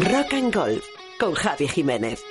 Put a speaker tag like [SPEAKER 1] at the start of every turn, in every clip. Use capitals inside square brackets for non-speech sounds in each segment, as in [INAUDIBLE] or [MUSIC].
[SPEAKER 1] Rock and Golf con Javi Jiménez.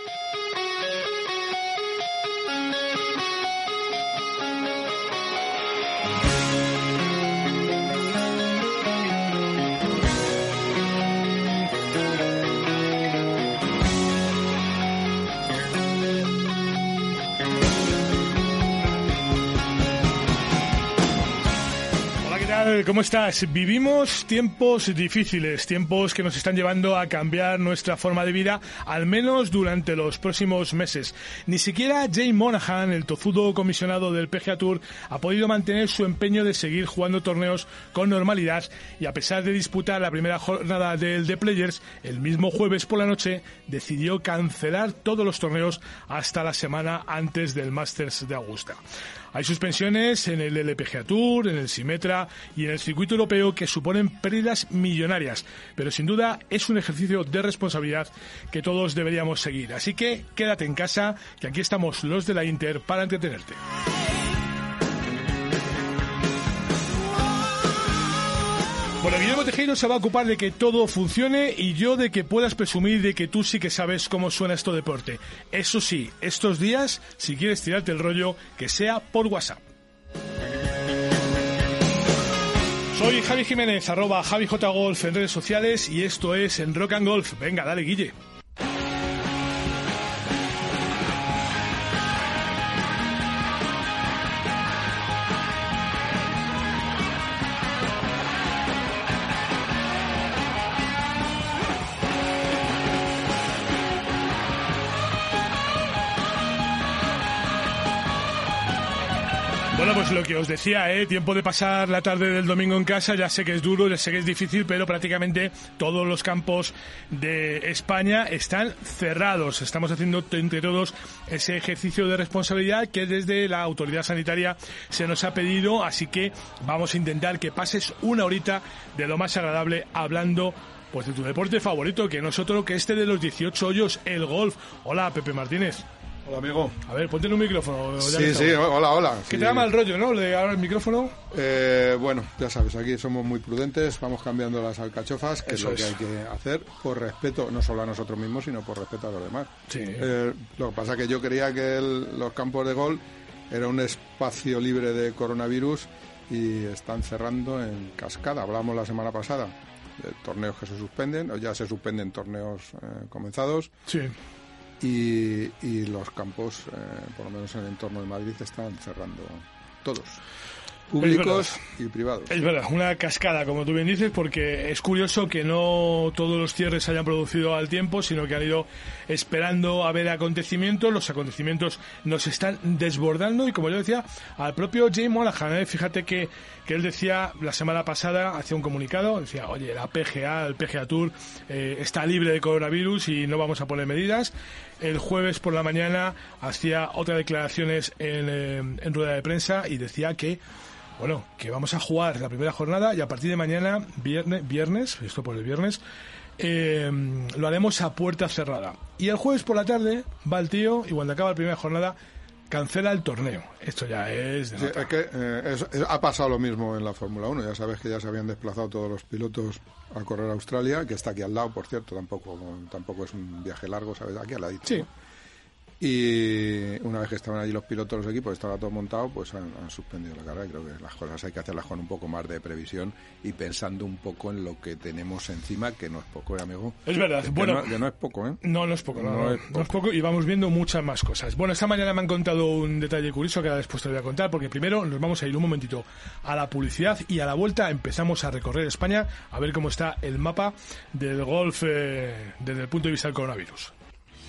[SPEAKER 2] ¿Cómo estás? Vivimos tiempos difíciles, tiempos que nos están llevando a cambiar nuestra forma de vida, al menos durante los próximos meses. Ni siquiera Jay Monahan, el tozudo comisionado del PGA Tour, ha podido mantener su empeño de seguir jugando torneos con normalidad y a pesar de disputar la primera jornada del The Players, el mismo jueves por la noche decidió cancelar todos los torneos hasta la semana antes del Masters de Augusta. Hay suspensiones en el LPGA Tour, en el Simetra y en el circuito europeo que suponen pérdidas millonarias, pero sin duda es un ejercicio de responsabilidad que todos deberíamos seguir. Así que quédate en casa, que aquí estamos los de la Inter para entretenerte. Bueno, Guillermo Tejero se va a ocupar de que todo funcione y yo de que puedas presumir de que tú sí que sabes cómo suena esto deporte. Eso sí, estos días, si quieres tirarte el rollo, que sea por WhatsApp. Soy Javi Jiménez, arroba JaviJGolf en redes sociales y esto es en Rock and Golf. Venga, dale, Guille. Bueno, pues lo que os decía, ¿eh? tiempo de pasar la tarde del domingo en casa, ya sé que es duro, ya sé que es difícil, pero prácticamente todos los campos de España están cerrados. Estamos haciendo entre todos ese ejercicio de responsabilidad que desde la autoridad sanitaria se nos ha pedido, así que vamos a intentar que pases una horita de lo más agradable hablando pues de tu deporte favorito, que no es otro que este de los 18 hoyos, el golf. Hola, Pepe Martínez.
[SPEAKER 3] Hola, amigo.
[SPEAKER 2] A ver, ponte en un micrófono.
[SPEAKER 3] Sí, sí, hola, hola.
[SPEAKER 2] Que te da mal rollo, ¿no? Le ahora el micrófono.
[SPEAKER 3] Eh, bueno, ya sabes, aquí somos muy prudentes, vamos cambiando las alcachofas, que
[SPEAKER 2] Eso
[SPEAKER 3] es lo
[SPEAKER 2] es.
[SPEAKER 3] que hay que hacer por respeto, no solo a nosotros mismos, sino por respeto a los demás.
[SPEAKER 2] Sí.
[SPEAKER 3] Eh, lo que pasa es que yo creía que el- los campos de gol era un espacio libre de coronavirus y están cerrando en cascada. Hablamos la semana pasada de torneos que se suspenden, o ya se suspenden torneos eh, comenzados.
[SPEAKER 2] Sí.
[SPEAKER 3] Y, y los campos, eh, por lo menos en el entorno de Madrid, están cerrando todos, públicos y privados.
[SPEAKER 2] Es verdad, una cascada, como tú bien dices, porque es curioso que no todos los cierres se hayan producido al tiempo, sino que han ido esperando a ver acontecimientos. Los acontecimientos nos están desbordando y, como yo decía, al propio Jay Monahan, ¿eh? fíjate que, que él decía la semana pasada, hacía un comunicado, decía, oye, la PGA, el PGA Tour eh, está libre de coronavirus y no vamos a poner medidas. El jueves por la mañana hacía otras declaraciones en, eh, en rueda de prensa y decía que bueno, que vamos a jugar la primera jornada y a partir de mañana, viernes, viernes esto por el viernes, eh, lo haremos a puerta cerrada. Y el jueves por la tarde va el tío y cuando acaba la primera jornada cancela el torneo. Esto ya es de
[SPEAKER 3] Sí,
[SPEAKER 2] nota.
[SPEAKER 3] es que eh, es- es- ha pasado lo mismo en la Fórmula 1. Ya sabes que ya se habían desplazado todos los pilotos a correr a Australia, que está aquí al lado, por cierto. Tampoco tampoco es un viaje largo, ¿sabes? Aquí al ladito.
[SPEAKER 2] Sí.
[SPEAKER 3] ¿no? Y una vez que estaban allí los pilotos, los equipos, estaba todo montado, pues han, han suspendido la carrera. Y creo que las cosas hay que hacerlas con un poco más de previsión y pensando un poco en lo que tenemos encima, que no es poco, ¿eh, amigo?
[SPEAKER 2] Es verdad.
[SPEAKER 3] Que
[SPEAKER 2] bueno,
[SPEAKER 3] no, que no es poco, ¿eh?
[SPEAKER 2] No, no es poco, no,
[SPEAKER 3] No es
[SPEAKER 2] no es poco y vamos viendo muchas más cosas. Bueno, esta mañana me han contado un detalle curioso que ahora después te voy a contar, porque primero nos vamos a ir un momentito a la publicidad y a la vuelta empezamos a recorrer España a ver cómo está el mapa del golf eh, desde el punto de vista del coronavirus.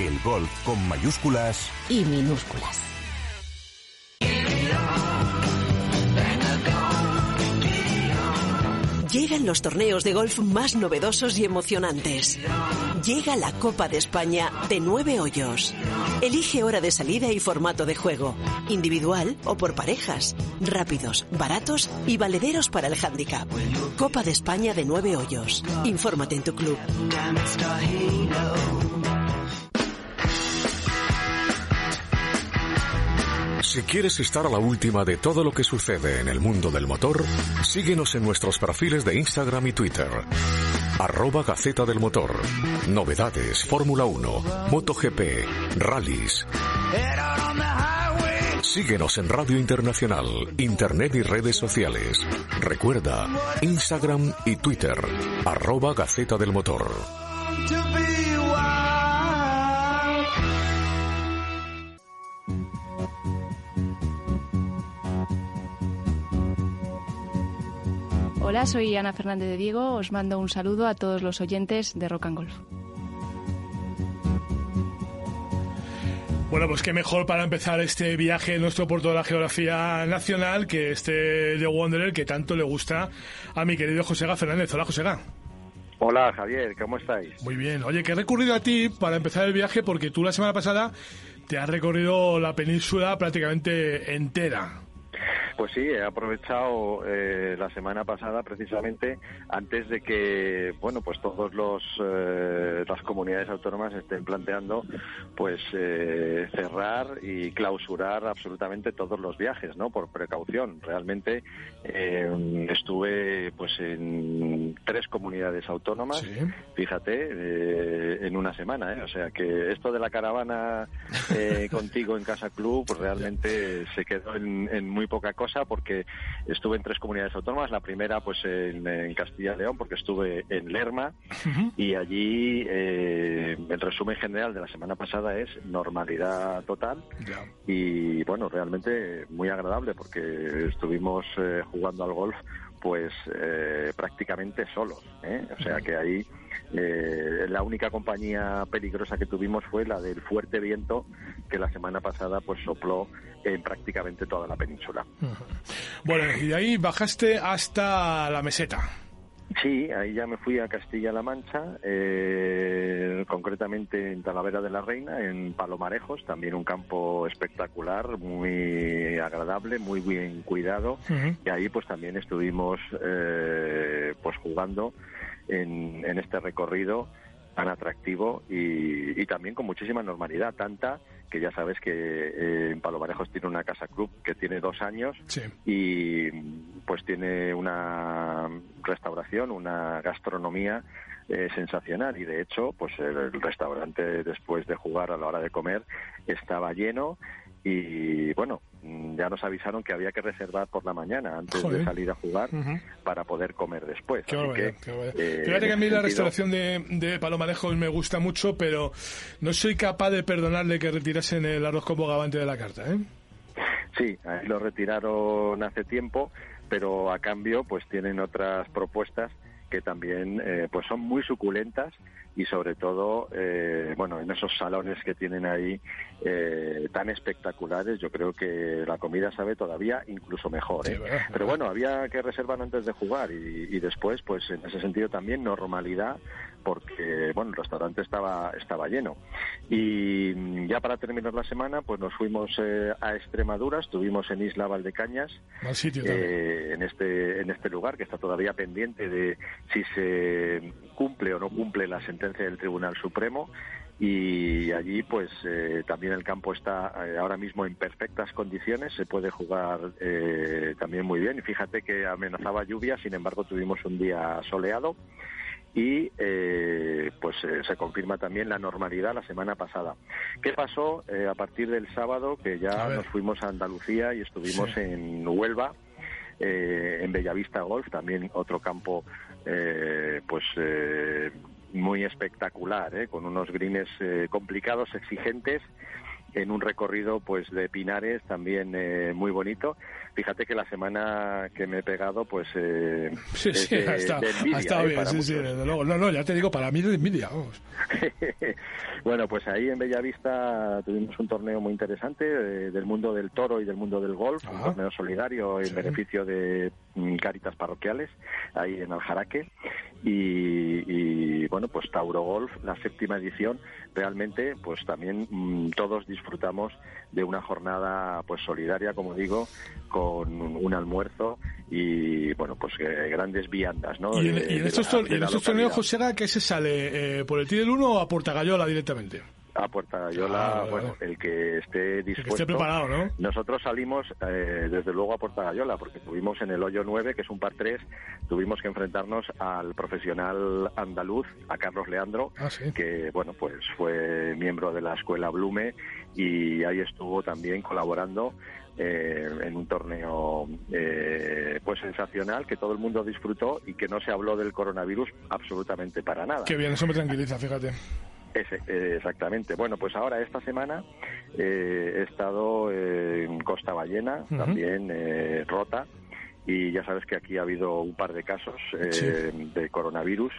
[SPEAKER 4] El golf con mayúsculas
[SPEAKER 5] Y minúsculas.
[SPEAKER 1] Llegan los torneos de golf más novedosos y emocionantes. Llega la Copa de España de nueve hoyos. Elige hora de salida y formato de juego. Individual o por parejas. Rápidos, baratos y valederos para el handicap. Copa de España de nueve hoyos. Infórmate en tu club.
[SPEAKER 6] Si quieres estar a la última de todo lo que sucede en el mundo del motor, síguenos en nuestros perfiles de Instagram y Twitter. Arroba Gaceta del Motor. Novedades, Fórmula 1, MotoGP, rallies. Síguenos en Radio Internacional, Internet y redes sociales. Recuerda, Instagram y Twitter. Arroba Gaceta del Motor.
[SPEAKER 7] Hola, soy Ana Fernández de Diego. Os mando un saludo a todos los oyentes de Rock and Golf.
[SPEAKER 2] Bueno, pues qué mejor para empezar este viaje en nuestro puerto de la geografía nacional que este de Wanderer que tanto le gusta a mi querido José Fernández. Hola, José
[SPEAKER 8] Hola, Javier, ¿cómo estáis?
[SPEAKER 2] Muy bien. Oye, que he recurrido a ti para empezar el viaje porque tú la semana pasada te has recorrido la península prácticamente entera.
[SPEAKER 8] Pues sí, he aprovechado eh, la semana pasada precisamente antes de que, bueno, pues todos los eh, las comunidades autónomas estén planteando, pues eh, cerrar y clausurar absolutamente todos los viajes, ¿no? Por precaución. Realmente estuve, pues, en tres comunidades autónomas, fíjate, en una semana, ¿eh? O sea que esto de la caravana [LAUGHS] contigo en Casa Club, pues realmente se quedó en, en muy poca cosa porque estuve en tres comunidades autónomas. La primera, pues en, Castilla y León, porque estuve en Lerma. Y allí eh, el resumen general de la semana pasada es normalidad total. Y bueno, realmente muy agradable porque estuvimos eh, jugando al golf pues eh, prácticamente solos. O sea que ahí eh, la única compañía peligrosa que tuvimos fue la del fuerte viento que la semana pasada pues sopló en prácticamente toda la península.
[SPEAKER 2] Bueno, y de ahí bajaste hasta la meseta.
[SPEAKER 8] Sí, ahí ya me fui a Castilla-La Mancha, eh, concretamente en Talavera de la Reina, en Palomarejos, también un campo espectacular, muy agradable, muy bien cuidado, y ahí pues también estuvimos eh, pues jugando en, en este recorrido tan atractivo y, y, también con muchísima normalidad, tanta que ya sabes que eh, en Palomarejos tiene una casa club que tiene dos años y pues tiene una restauración, una gastronomía eh, sensacional. Y de hecho pues el restaurante después de jugar a la hora de comer estaba lleno y bueno, mm, ya nos avisaron que había que reservar por la mañana antes de salir a jugar para poder comer después.
[SPEAKER 2] Qué que, eh, Fíjate que a mí la restauración de, de Palomarejos me gusta mucho, pero no soy capaz de perdonarle que retirasen el arroz con bogavante de la carta, ¿eh?
[SPEAKER 8] Sí, lo retiraron hace tiempo, pero a cambio pues tienen otras propuestas que también eh, pues son muy suculentas y sobre todo eh, bueno en esos salones que tienen ahí eh, tan espectaculares yo creo que la comida sabe todavía incluso mejor pero bueno había que reservar antes de jugar y, y, después pues en ese sentido también normalidad porque bueno el restaurante estaba estaba lleno. Y ya para terminar la semana pues nos fuimos a Extremadura estuvimos en Isla Valdecañas en este en este lugar que está todavía pendiente de si se cumple o no cumple la sentencia del Tribunal Supremo. Y allí pues eh, también el campo está eh, ahora mismo en perfectas condiciones, se puede jugar eh, también muy bien. Y fíjate que amenazaba lluvia, sin embargo tuvimos un día soleado y pues se confirma también la normalidad la semana pasada. ¿Qué pasó a partir del sábado que ya nos fuimos a Andalucía y estuvimos en Huelva? en Bellavista Golf, también otro campo eh, pues eh, muy espectacular, ¿eh? con unos greens eh, complicados, exigentes, en un recorrido pues de pinares también eh, muy bonito. Fíjate que la semana que me he pegado pues eh,
[SPEAKER 2] sí, sí, de, ha estado, bien, sí, sí, desde luego. No, no, ya te digo, para mí de envidia, vamos. [LAUGHS]
[SPEAKER 8] bueno, pues ahí en Bellavista tuvimos un torneo muy interesante del mundo del toro y del mundo del golf, un torneo solidario en beneficio de mm, Caritas Parroquiales, ahí en Aljaraque. Y, y, bueno, pues Tauro Golf, la séptima edición, realmente pues también mm, todos disfrutamos de una jornada pues solidaria, como digo, con un almuerzo y bueno, pues eh, grandes viandas, ¿no?
[SPEAKER 2] Y en, estos, torneos, José, ¿qué se sale? Eh, ¿Por el del 1 o a Portagayola directamente?
[SPEAKER 8] A Puerta Gallola, ah, bueno, el que esté dispuesto.
[SPEAKER 2] esté preparado, ¿no?
[SPEAKER 8] Nosotros salimos, eh, desde luego, a Puerta Gallola, porque tuvimos en el hoyo 9, que es un par 3, tuvimos que enfrentarnos al profesional andaluz, a Carlos Leandro,
[SPEAKER 2] ah,
[SPEAKER 8] que, bueno, pues fue miembro de la escuela Blume y ahí estuvo también colaborando eh, en un torneo eh, pues sensacional que todo el mundo disfrutó y que no se habló del coronavirus absolutamente para nada.
[SPEAKER 2] Qué bien, eso me tranquiliza, fíjate.
[SPEAKER 8] Eh, exactamente. Bueno, pues ahora esta semana eh, he estado en Costa Ballena, también eh, rota, y ya sabes que aquí ha habido un par de casos de coronavirus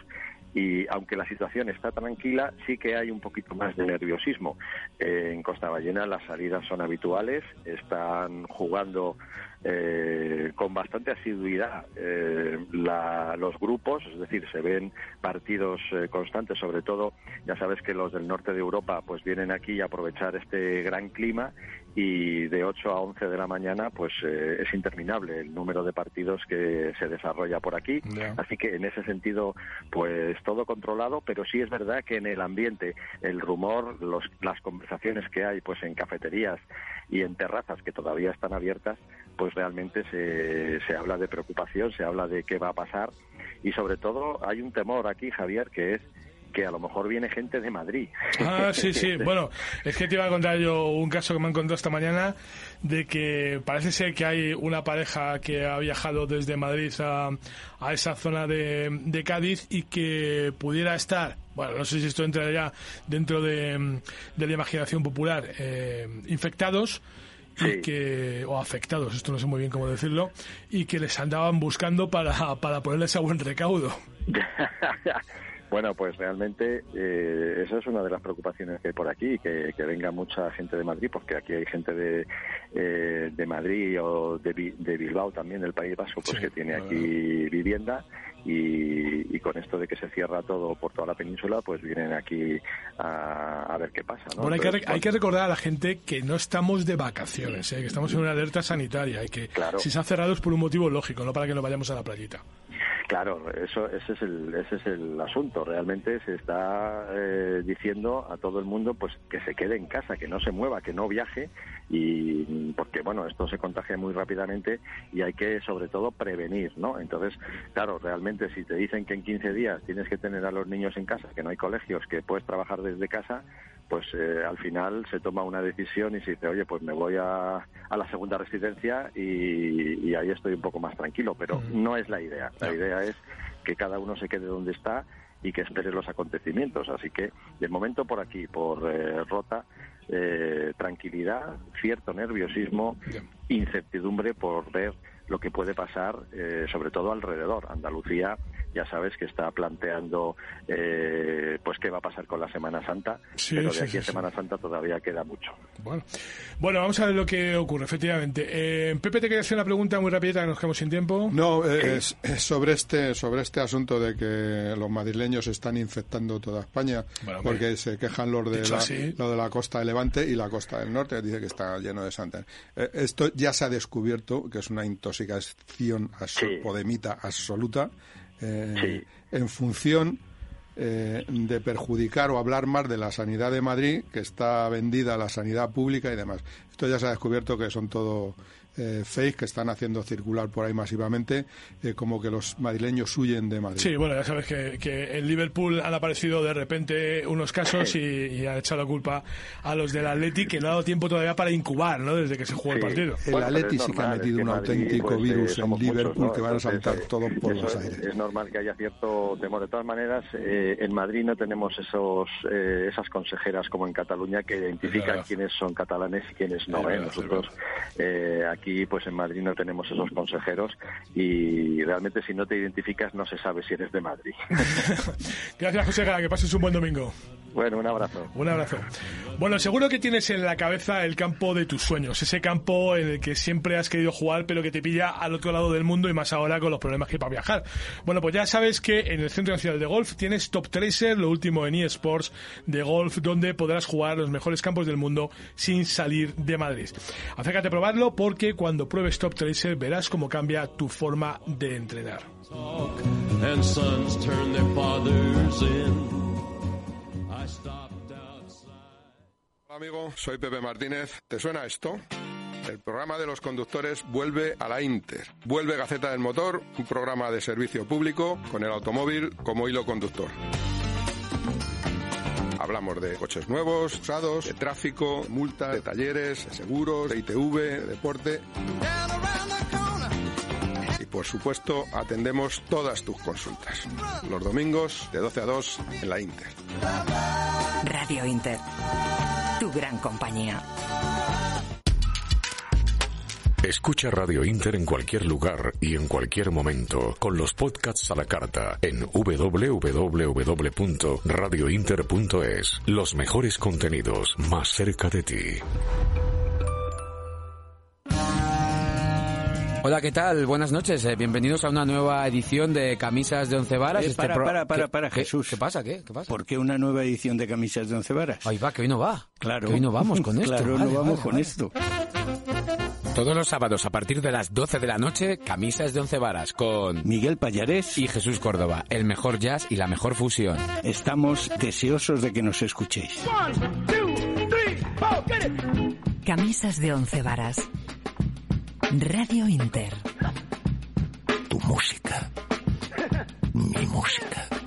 [SPEAKER 8] y aunque la situación está tranquila, sí que hay un poquito más de nerviosismo. en Costa Ballena las salidas son habituales, están jugando eh, con bastante asiduidad eh, los grupos, es decir, se ven partidos eh, constantes, sobre todo, ya sabes que los del norte de Europa pues vienen aquí a aprovechar este gran clima y de 8 a 11 de la mañana pues es interminable el número de partidos que se desarrolla por aquí, así que en ese sentido pues todo controlado, pero sí es verdad que en el ambiente el rumor, los, las conversaciones que hay pues en cafeterías y en terrazas que todavía están abiertas, pues realmente se, se habla de preocupación, se habla de qué va a pasar y sobre todo hay un temor aquí, Javier, que es que a lo mejor viene gente de Madrid.
[SPEAKER 2] Ah, sí, sí. [LAUGHS] bueno, es que te iba a contar yo un caso que me han contado esta mañana de que parece ser que hay una pareja que ha viajado desde Madrid a, a esa zona de, de, Cádiz y que pudiera estar, bueno, no sé si esto entra ya dentro de, de la imaginación popular, eh, infectados y que o afectados, esto no sé muy bien cómo decirlo, y que les andaban buscando para, para ponerles a buen recaudo. [LAUGHS]
[SPEAKER 8] Bueno, pues realmente eh, esa es una de las preocupaciones que hay por aquí, que, que venga mucha gente de Madrid, porque aquí hay gente de, eh, de Madrid o de, de, Bilbao también, del País Vasco, pues que tiene aquí vivienda y, con esto de que se cierra todo por toda la península, pues vienen aquí a, ver qué pasa.
[SPEAKER 2] Bueno, hay, que, recordar a la gente que no estamos de vacaciones, ¿eh? que estamos en una alerta sanitaria y que si se ha cerrado es por un motivo lógico, no para que nos vayamos a la playita.
[SPEAKER 8] Claro, eso, ese, es el, ese es el asunto. Realmente se está eh, diciendo a todo el mundo pues que se quede en casa, que no se mueva, que no viaje, y porque bueno, esto se contagia muy rápidamente y hay que sobre todo prevenir, ¿no? Entonces, claro, realmente si te dicen que en 15 días tienes que tener a los niños en casa, que no hay colegios, que puedes trabajar desde casa, pues eh, al final se toma una decisión y se dice, oye, pues me voy a, a la segunda residencia y, ahí estoy un poco más tranquilo, pero no es la idea. La idea es que cada uno se quede donde está y que espere los acontecimientos. Así que, de momento por aquí, por eh, Rota, eh, tranquilidad, cierto nerviosismo, incertidumbre por ver lo que puede pasar, eh, sobre todo alrededor. Andalucía ya sabes que está planteando eh, pues qué va a pasar con la Semana Santa, pero de aquí a Semana Santa todavía queda mucho.
[SPEAKER 2] Bueno. bueno, vamos a ver lo que ocurre, efectivamente. Eh, Pepe, te quería hacer una pregunta muy rápida, que nos quedamos sin tiempo.
[SPEAKER 3] No, eh, es, sobre este sobre este asunto de que los madrileños están infectando toda España, porque se quejan los de, la, lo de la costa de Levante y la costa del norte, dice que está lleno de santa. Eh, esto ya se ha descubierto que es una intoxicación podemita absoluta eh, en función eh, de perjudicar o hablar más de la sanidad de Madrid, que está vendida a la sanidad pública y demás. Esto ya se ha descubierto que son todo eh, fake que están haciendo circular por ahí masivamente, eh, como que los madrileños huyen de Madrid.
[SPEAKER 2] Sí, bueno, ya sabes que, que en Liverpool han aparecido de repente unos casos y, y, han echado la culpa a los del Atleti, que no ha dado tiempo todavía para incubar, ¿no? Desde que se jugó el partido.
[SPEAKER 3] El Atleti sí que ha metido un auténtico pues, virus en Liverpool que van a saltar todo por los aires.
[SPEAKER 8] Es normal que haya cierto temor. De todas maneras, eh, en Madrid no tenemos esos esas consejeras como en Cataluña que identifican quiénes son catalanes y quiénes no. Nosotros aquí aquí pues en Madrid no tenemos esos consejeros y realmente si no te identificas no se sabe si eres de Madrid. [LAUGHS]
[SPEAKER 2] Gracias José que pases un buen domingo.
[SPEAKER 8] Bueno, un abrazo.
[SPEAKER 2] Un abrazo. Bueno, seguro que tienes en la cabeza el campo de tus sueños, ese campo en el que siempre has querido jugar, pero que te pilla al otro lado del mundo y más ahora con los problemas que hay para viajar. Bueno, pues ya sabes que en el Centro Nacional de Golf tienes Top Tracer, lo último en eSports de golf, donde podrás jugar los mejores campos del mundo sin salir de Madrid. Acércate a probarlo porque cuando pruebes Top Tracer verás cómo cambia tu forma de entrenar.
[SPEAKER 9] and sons turn their fathers in. I stopped outside.
[SPEAKER 3] Hola amigo, soy Pepe Martínez. ¿Te suena esto? El programa de los conductores vuelve a la Inter. Vuelve Gaceta del Motor, un programa de servicio público con el automóvil como hilo conductor. Hablamos de coches nuevos, usados, de tráfico, multas, de talleres, de seguros, de ITV, de deporte. Y por supuesto, atendemos todas tus consultas. Los domingos de 12 a 2 en la Inter.
[SPEAKER 10] Radio Inter. Tu gran compañía.
[SPEAKER 6] Escucha Radio Inter en cualquier lugar y en cualquier momento con los podcasts a la carta en www.radiointer.es. Los mejores contenidos más cerca de ti.
[SPEAKER 11] Hola, ¿qué tal? Buenas noches. eh, bienvenidos a una nueva edición de Camisas de Once Varas.
[SPEAKER 12] Eh,
[SPEAKER 11] Este
[SPEAKER 12] para,
[SPEAKER 11] pro-
[SPEAKER 12] para, para,
[SPEAKER 11] ¿Qué-
[SPEAKER 12] para,
[SPEAKER 11] qué-
[SPEAKER 12] Jesús.
[SPEAKER 11] ¿Qué pasa? ¿Qué? ¿Qué pasa?
[SPEAKER 12] ¿Por qué una nueva edición de Camisas de Once Varas?
[SPEAKER 11] Ahí va, que hoy no va.
[SPEAKER 12] Claro.
[SPEAKER 11] Que hoy no vamos con [LAUGHS] esto.
[SPEAKER 12] Claro,
[SPEAKER 11] Vale,
[SPEAKER 12] no vamos
[SPEAKER 11] vale,
[SPEAKER 12] con
[SPEAKER 11] vale.
[SPEAKER 12] esto.
[SPEAKER 11] Todos los sábados a partir de las 12 de la noche, Camisas de Once Varas con
[SPEAKER 12] Miguel Payares
[SPEAKER 11] y Jesús Córdoba, el mejor jazz y la mejor fusión.
[SPEAKER 12] Estamos deseosos de que nos escuchéis.
[SPEAKER 10] Camisas de once varas. Radio Inter.
[SPEAKER 12] Tu música. Mi música.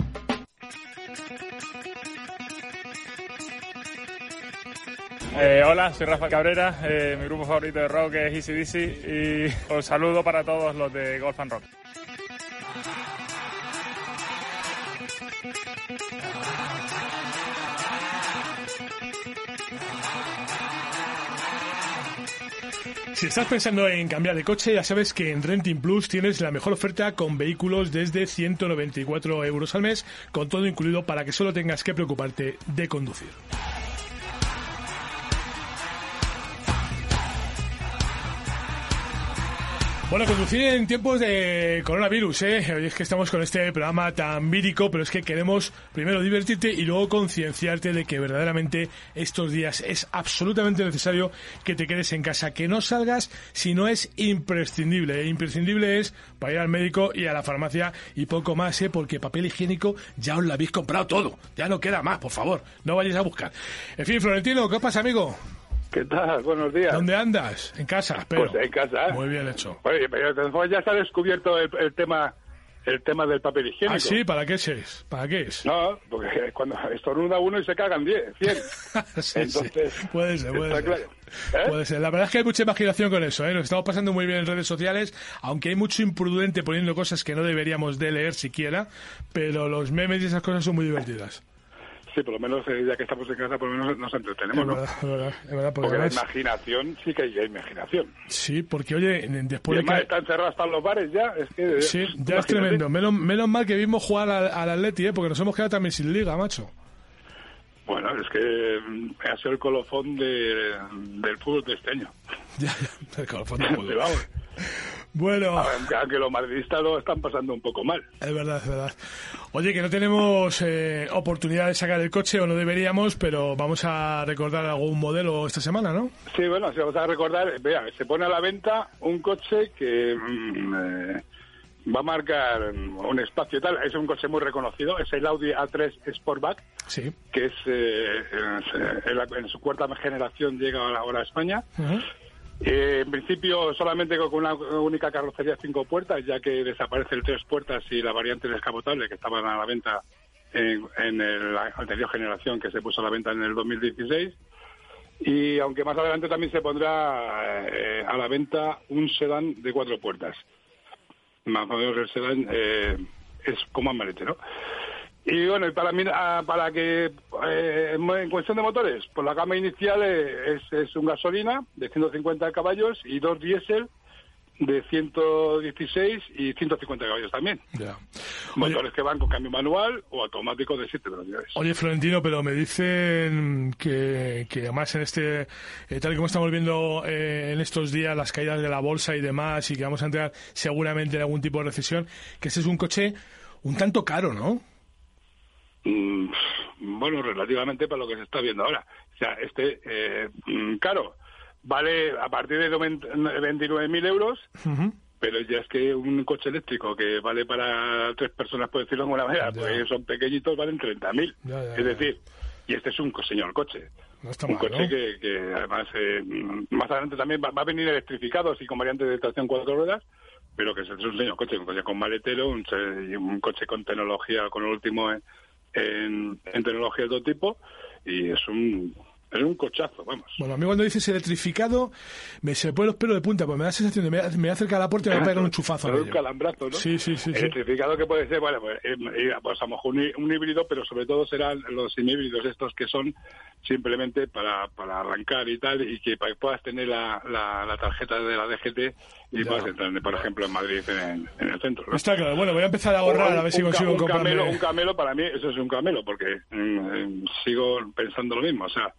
[SPEAKER 13] Eh, hola, soy Rafa Cabrera, eh, mi grupo favorito de rock es ECDC y os saludo para todos los de Golf and Rock.
[SPEAKER 2] Si estás pensando en cambiar de coche, ya sabes que en Renting Plus tienes la mejor oferta con vehículos desde 194 euros al mes, con todo incluido para que solo tengas que preocuparte de conducir. Bueno, conducir en tiempos de coronavirus, ¿eh? Hoy es que estamos con este programa tan vírico, pero es que queremos primero divertirte y luego concienciarte de que verdaderamente estos días es absolutamente necesario que te quedes en casa, que no salgas si no es imprescindible. ¿eh? Imprescindible es para ir al médico y a la farmacia y poco más, ¿eh? Porque papel higiénico ya os lo habéis comprado todo. Ya no queda más, por favor. No vayáis a buscar. En fin, Florentino, ¿qué pasa, amigo?
[SPEAKER 14] ¿Qué tal? Buenos días.
[SPEAKER 2] ¿Dónde andas? En casa, espero.
[SPEAKER 14] Pues en casa.
[SPEAKER 2] Muy bien hecho.
[SPEAKER 14] Oye, pero formas ya se ha descubierto el, el tema el tema del papel higiénico.
[SPEAKER 2] ¿Ah, sí? ¿Para qué es? ¿Para qué es?
[SPEAKER 14] No, porque cuando estornuda uno y se cagan 10, 100. [LAUGHS]
[SPEAKER 2] Sí, sí.
[SPEAKER 14] Entonces,
[SPEAKER 2] Puede ser, puede ser.
[SPEAKER 14] claro. ¿Eh?
[SPEAKER 2] Puede ser. La verdad es que hay mucha imaginación con eso, ¿eh? Nos estamos pasando muy bien en redes sociales, aunque hay mucho imprudente poniendo cosas que no deberíamos de leer siquiera, pero los memes y esas cosas son muy divertidas.
[SPEAKER 14] Sí, por lo menos eh, ya que estamos en casa, por lo menos nos
[SPEAKER 2] Es
[SPEAKER 14] entretenemos, ¿no?
[SPEAKER 2] verdad, es verdad, es verdad, porque
[SPEAKER 14] Porque la imaginación, sí que hay imaginación.
[SPEAKER 2] sí, porque oye,
[SPEAKER 14] Y
[SPEAKER 2] después de
[SPEAKER 14] además
[SPEAKER 2] que...
[SPEAKER 14] están cerrados hasta los bares ya, es que...
[SPEAKER 2] Sí, ya es tremendo. Menos, menos mal que vimos jugar al, al Atleti, ¿eh? porque nos hemos quedado también sin liga, macho.
[SPEAKER 14] Bueno, es que mm, ha sido el colofón de, del fútbol de este año. [LAUGHS]
[SPEAKER 2] Ya, ya, el colofón del [LAUGHS] fútbol.
[SPEAKER 14] Vamos,
[SPEAKER 2] Bueno,
[SPEAKER 14] aunque, aunque los madridistas lo están pasando un poco mal.
[SPEAKER 2] es verdad, es verdad. Oye, que no tenemos eh, oportunidad de sacar el coche o no deberíamos, pero vamos a recordar algún modelo esta semana, ¿no?
[SPEAKER 14] Sí, bueno, si vamos a recordar, vea, se pone a la venta un coche que mm, eh, va a marcar un espacio y tal. Es un coche muy reconocido, es el Audi A3 Sportback,
[SPEAKER 2] Sí.
[SPEAKER 14] que es, eh, eh, en, su cuarta generación llega ahora a España. Eh, en principio solamente con una única carrocería cinco puertas, ya que desaparece el tres puertas y la variante descapotable que estaban a la venta en, en el- la anterior generación que se puso a la venta en el 2016. Y aunque más adelante también se pondrá eh, a la venta un sedán de cuatro puertas. Más o menos el sedán eh, es como un maletero. Y bueno, y para mí, ah, para que eh, en cuestión de motores, pues la gama inicial es, es un gasolina de 150 caballos y dos diésel de 116 y 150 caballos también.
[SPEAKER 2] Ya.
[SPEAKER 14] Motores que van con cambio manual o automático de 7 velocidades.
[SPEAKER 2] Oye, Florentino, pero me dicen que, que además en este, eh, tal y como estamos viendo eh, en estos días, las caídas de la bolsa y demás, y que vamos a entrar seguramente en algún tipo de recesión, que ese es un coche un tanto caro, ¿no?
[SPEAKER 14] Mm, bueno, relativamente para lo que se está viendo ahora. O sea, este, eh, mm, caro, vale a partir de 29.000 euros, pero ya es que un coche eléctrico que vale para tres personas, por decirlo de alguna manera, pues son pequeñitos, valen 30.000.
[SPEAKER 2] Ya, ya,
[SPEAKER 14] Es decir, y este es un señor coche.
[SPEAKER 2] No está
[SPEAKER 14] un coche
[SPEAKER 2] ¿no?
[SPEAKER 14] que, que además eh, más adelante también va, va a venir electrificado, así con variantes de tracción cuatro ruedas, pero que es un señor coche, un coche con maletero, un, un coche con tecnología, con el último en, en, en tecnología de todo tipo, y es un, es un cochazo, vamos.
[SPEAKER 2] Bueno, a mí cuando dices electrificado, me se me ponen los pelos de punta, pues me da la sensación de me, me voy a la puerta y me voy a pegar un chufazo.
[SPEAKER 14] Pero un calambrazo, ¿no?
[SPEAKER 2] Sí, sí, sí. sí.
[SPEAKER 14] Electrificado que puede ser, bueno, pues, eh, eh, pues a lo mejor un, un híbrido, pero sobre todo serán los híbridos estos que son simplemente para, para arrancar y tal, y que puedas tener la, la, la tarjeta de la DGT y
[SPEAKER 2] Ya.
[SPEAKER 14] puedas entrar, por ejemplo, en Madrid, en, en el centro. ¿no?
[SPEAKER 2] Está claro. Bueno, voy a empezar a ahorrar
[SPEAKER 14] Un-
[SPEAKER 2] a ver si consigo
[SPEAKER 14] un
[SPEAKER 2] comprarme...
[SPEAKER 14] camelo, un camelo para mí eso es un camelo porque mm, eh, sigo pensando lo mismo o sea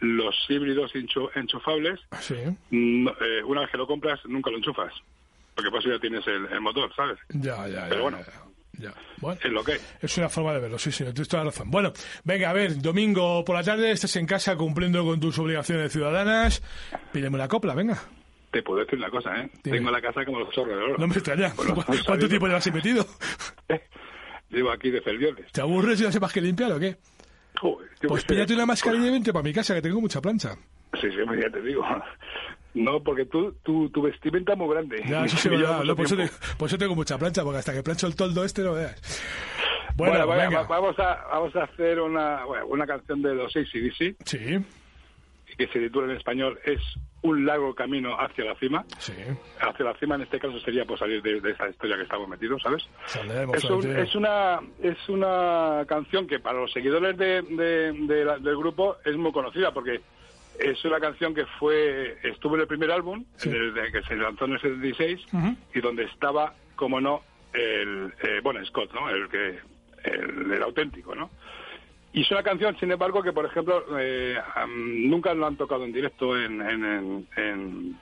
[SPEAKER 14] los híbridos enchu- enchufables
[SPEAKER 2] Sí.
[SPEAKER 14] mm, eh, una vez que lo compras nunca lo enchufas porque pues ya tienes el, el motor sabes
[SPEAKER 2] Ya, ya, ya.
[SPEAKER 14] pero bueno
[SPEAKER 2] ya. Bueno,
[SPEAKER 14] es lo que.
[SPEAKER 2] Es una forma de verlo, sí, sí, tienes toda la razón. Bueno, venga, a ver, domingo por la tarde, estás en casa cumpliendo con tus obligaciones ciudadanas. Pídeme una copla, venga.
[SPEAKER 14] Te puedo decir una cosa eh
[SPEAKER 2] Dime.
[SPEAKER 14] tengo la casa como los zorros de oro
[SPEAKER 2] No me extraña.
[SPEAKER 14] Bueno,
[SPEAKER 2] ¿Cu-
[SPEAKER 14] pues,
[SPEAKER 2] ¿Cuánto tiempo llevas ahí metido? [LAUGHS]
[SPEAKER 14] llevo aquí de feliones
[SPEAKER 2] ¿Te aburres y no sepas que limpiar o qué?
[SPEAKER 14] Joder,
[SPEAKER 2] Pues píllate una mascarilla y vente para mi casa, que tengo mucha plancha.
[SPEAKER 14] sí sí ya te digo no porque tú tu, tu vestimenta es muy grande
[SPEAKER 2] Ya, eso sí, verdad. No, por, eso por tengo mucha plancha, porque hasta que plancho el toldo este no veas.
[SPEAKER 14] Bueno,
[SPEAKER 2] venga.
[SPEAKER 14] va- vamos a vamos a hacer una bueno, una canción de los ACDC
[SPEAKER 2] Sí,
[SPEAKER 14] que se titula en español es un largo camino hacia la cima.
[SPEAKER 2] sí.
[SPEAKER 14] Hacia la cima en este caso sería pues salir de, de esa historia que estamos metidos, ¿sabes? Es, un- es una es una canción que para los seguidores de, la- del grupo es muy conocida porque es una canción que fue estuvo en el primer álbum
[SPEAKER 2] Sí.
[SPEAKER 14] en el de- que se lanzó en el 76
[SPEAKER 2] Ujú.
[SPEAKER 14] y donde estaba como no el eh, bueno Scott no el que el, el auténtico no y es una canción sin embargo que por ejemplo eh, nunca lo han tocado en directo en, en- en- en-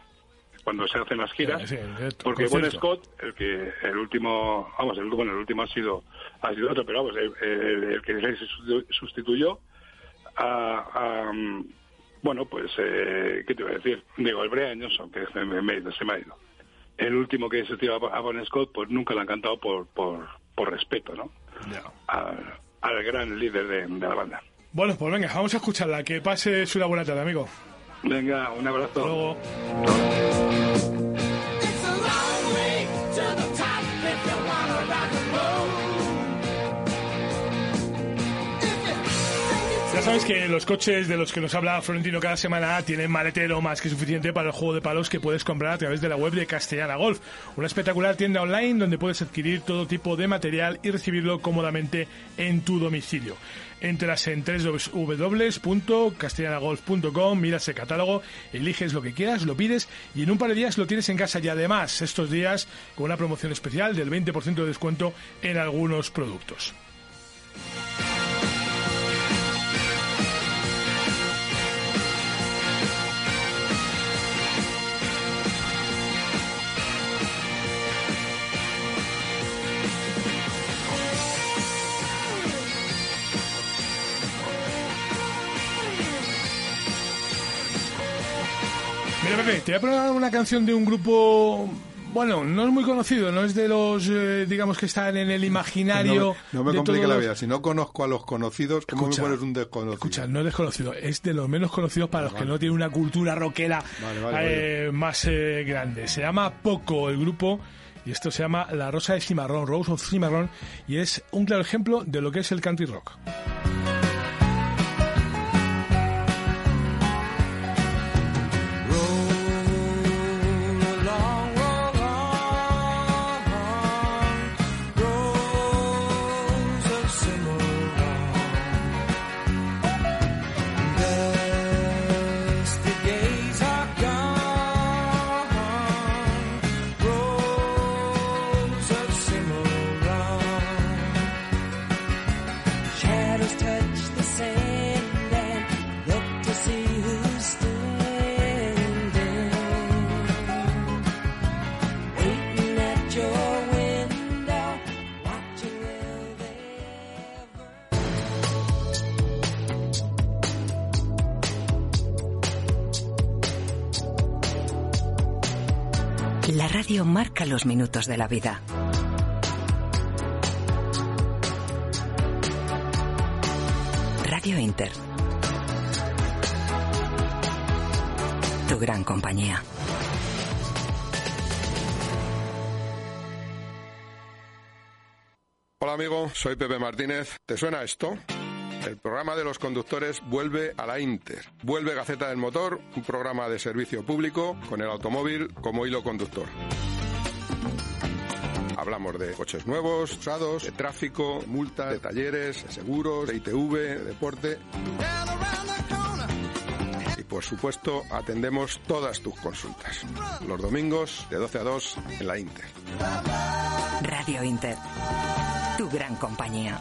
[SPEAKER 14] cuando se hacen las giras
[SPEAKER 2] Sí, directo,
[SPEAKER 14] porque Bon. Scott el que el último vamos el bueno el último ha sido ha sido otro pero vamos el, el- el que se sustitu- sustituyó a, a, bueno pues eh, qué te iba a decir digo el Brian Johnson que se me, me- se me ha ido el último que sustituyó a, a Bon Scott pues nunca lo han cantado por por, por respeto no
[SPEAKER 2] Ya.
[SPEAKER 14] al, al gran líder de, de la banda
[SPEAKER 2] Bueno, pues venga, vamos a escucharla. Que pases una buena tarde, amigo.
[SPEAKER 14] venga un abrazo
[SPEAKER 2] Hasta luego. Sabes que los coches de los que nos habla Florentino cada semana tienen maletero más que suficiente para el juego de palos que puedes comprar a través de la web de Castellana Golf, una espectacular tienda online donde puedes adquirir todo tipo de material y recibirlo cómodamente en tu domicilio. Entras en www.castellanagolf.com, miras el catálogo, eliges lo que quieras, lo pides y en un par de días lo tienes en casa y además estos días con una promoción especial del 20% de descuento en algunos productos. Pepe, te voy a poner una canción de un grupo. Bueno, no es muy conocido, no es de los, eh, digamos, que están en el imaginario.
[SPEAKER 3] No, me- no me
[SPEAKER 2] de
[SPEAKER 3] complique
[SPEAKER 2] todos
[SPEAKER 3] la vida. Si no conozco a los conocidos, ¿cómo
[SPEAKER 2] Escucha,
[SPEAKER 3] me pones un desconocido?
[SPEAKER 2] Escucha, no es desconocido, es de los menos conocidos para los que no tienen una cultura rockera
[SPEAKER 3] vale,
[SPEAKER 2] eh, más eh, grande. Se llama Poco el grupo y esto se llama La Rosa de Cimarrón, Rose of Cimarrón, y es un claro ejemplo de lo que es el country rock.
[SPEAKER 10] Los minutos de la vida. Radio Inter. Tu gran compañía.
[SPEAKER 3] Hola amigo, soy Pepe Martínez. ¿Te suena esto? El programa de los conductores vuelve a la Inter. Vuelve Gaceta del Motor, un programa de servicio público con el automóvil como hilo conductor. Hablamos de coches nuevos, usados, de tráfico, multas, de talleres, de seguros, de ITV, de deporte. Y por supuesto, atendemos todas tus consultas. Los domingos de 12 a 2 en la Inter.
[SPEAKER 10] Radio Inter. Tu gran compañía.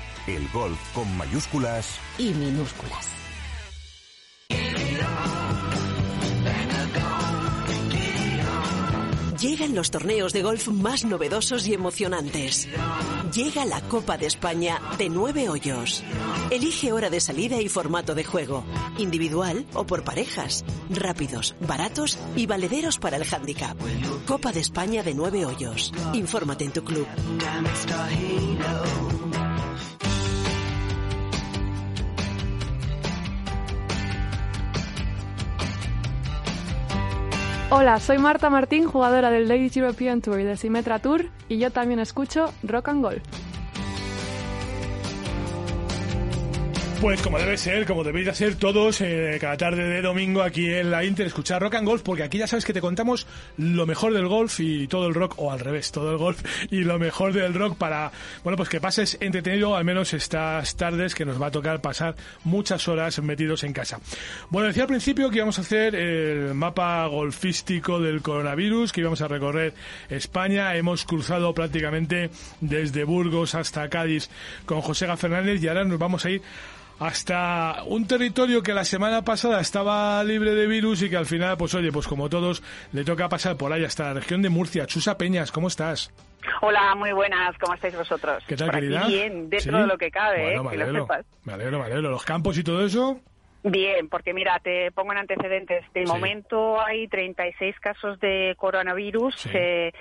[SPEAKER 4] El golf con mayúsculas
[SPEAKER 5] y minúsculas.
[SPEAKER 1] Llegan los torneos de golf más novedosos y emocionantes. Llega la Copa de España de nueve hoyos. Elige hora de salida y formato de juego. Individual o por parejas. Rápidos, baratos y valederos para el handicap. Copa de España de nueve hoyos. Infórmate en tu club.
[SPEAKER 7] Hola, soy Marta Martín, jugadora del Ladies European Tour y de Symetra Tour, y yo también escucho Rock and Golf.
[SPEAKER 2] Pues como debe ser, como debéis de hacer todos eh, cada tarde de domingo aquí en la Inter, escuchar rock and golf, porque aquí ya sabes que te contamos lo mejor del golf y todo el rock, o al revés, todo el golf y lo mejor del rock para, bueno, pues que pases entretenido al menos estas tardes que nos va a tocar pasar muchas horas metidos en casa. Bueno, decía al principio que íbamos a hacer el mapa golfístico del coronavirus, que íbamos a recorrer España, hemos cruzado prácticamente desde Burgos hasta Cádiz con José Fernández y ahora nos vamos a ir hasta un territorio que la semana pasada estaba libre de virus y que al final, pues oye, pues como todos, le toca pasar por ahí hasta la región de Murcia. Chusa Peñas, ¿cómo estás?
[SPEAKER 15] Hola, muy buenas, ¿cómo estáis vosotros?
[SPEAKER 2] ¿Qué tal,
[SPEAKER 15] por
[SPEAKER 2] querida?
[SPEAKER 15] Aquí bien, dentro de lo que cabe,
[SPEAKER 2] Bueno,
[SPEAKER 15] ¿eh?
[SPEAKER 2] me alegro, me alegro, me alegro. ¿Los campos y todo eso?
[SPEAKER 15] Bien, porque mira, te pongo en antecedentes. De
[SPEAKER 2] Sí.
[SPEAKER 15] momento hay 36 casos de coronavirus.
[SPEAKER 2] Sí.
[SPEAKER 15] eh,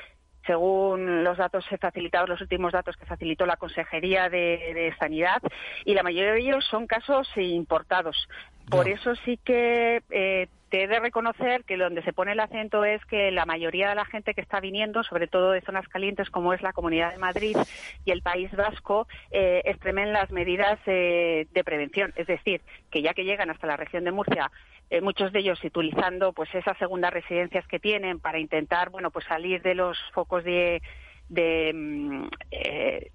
[SPEAKER 15] según los datos facilitados, los últimos datos que facilitó la Consejería de, de Sanidad, y la mayoría de ellos son casos importados. Por eso sí que eh, he de reconocer que donde se pone el acento es que la mayoría de la gente que está viniendo, sobre todo de zonas calientes como es la Comunidad de Madrid y el País Vasco, eh, extremen las medidas eh, de prevención. Es decir, que ya que llegan hasta la región de Murcia, eh, muchos de ellos utilizando pues esas segundas residencias que tienen para intentar bueno pues salir de los focos de, de mm, eh,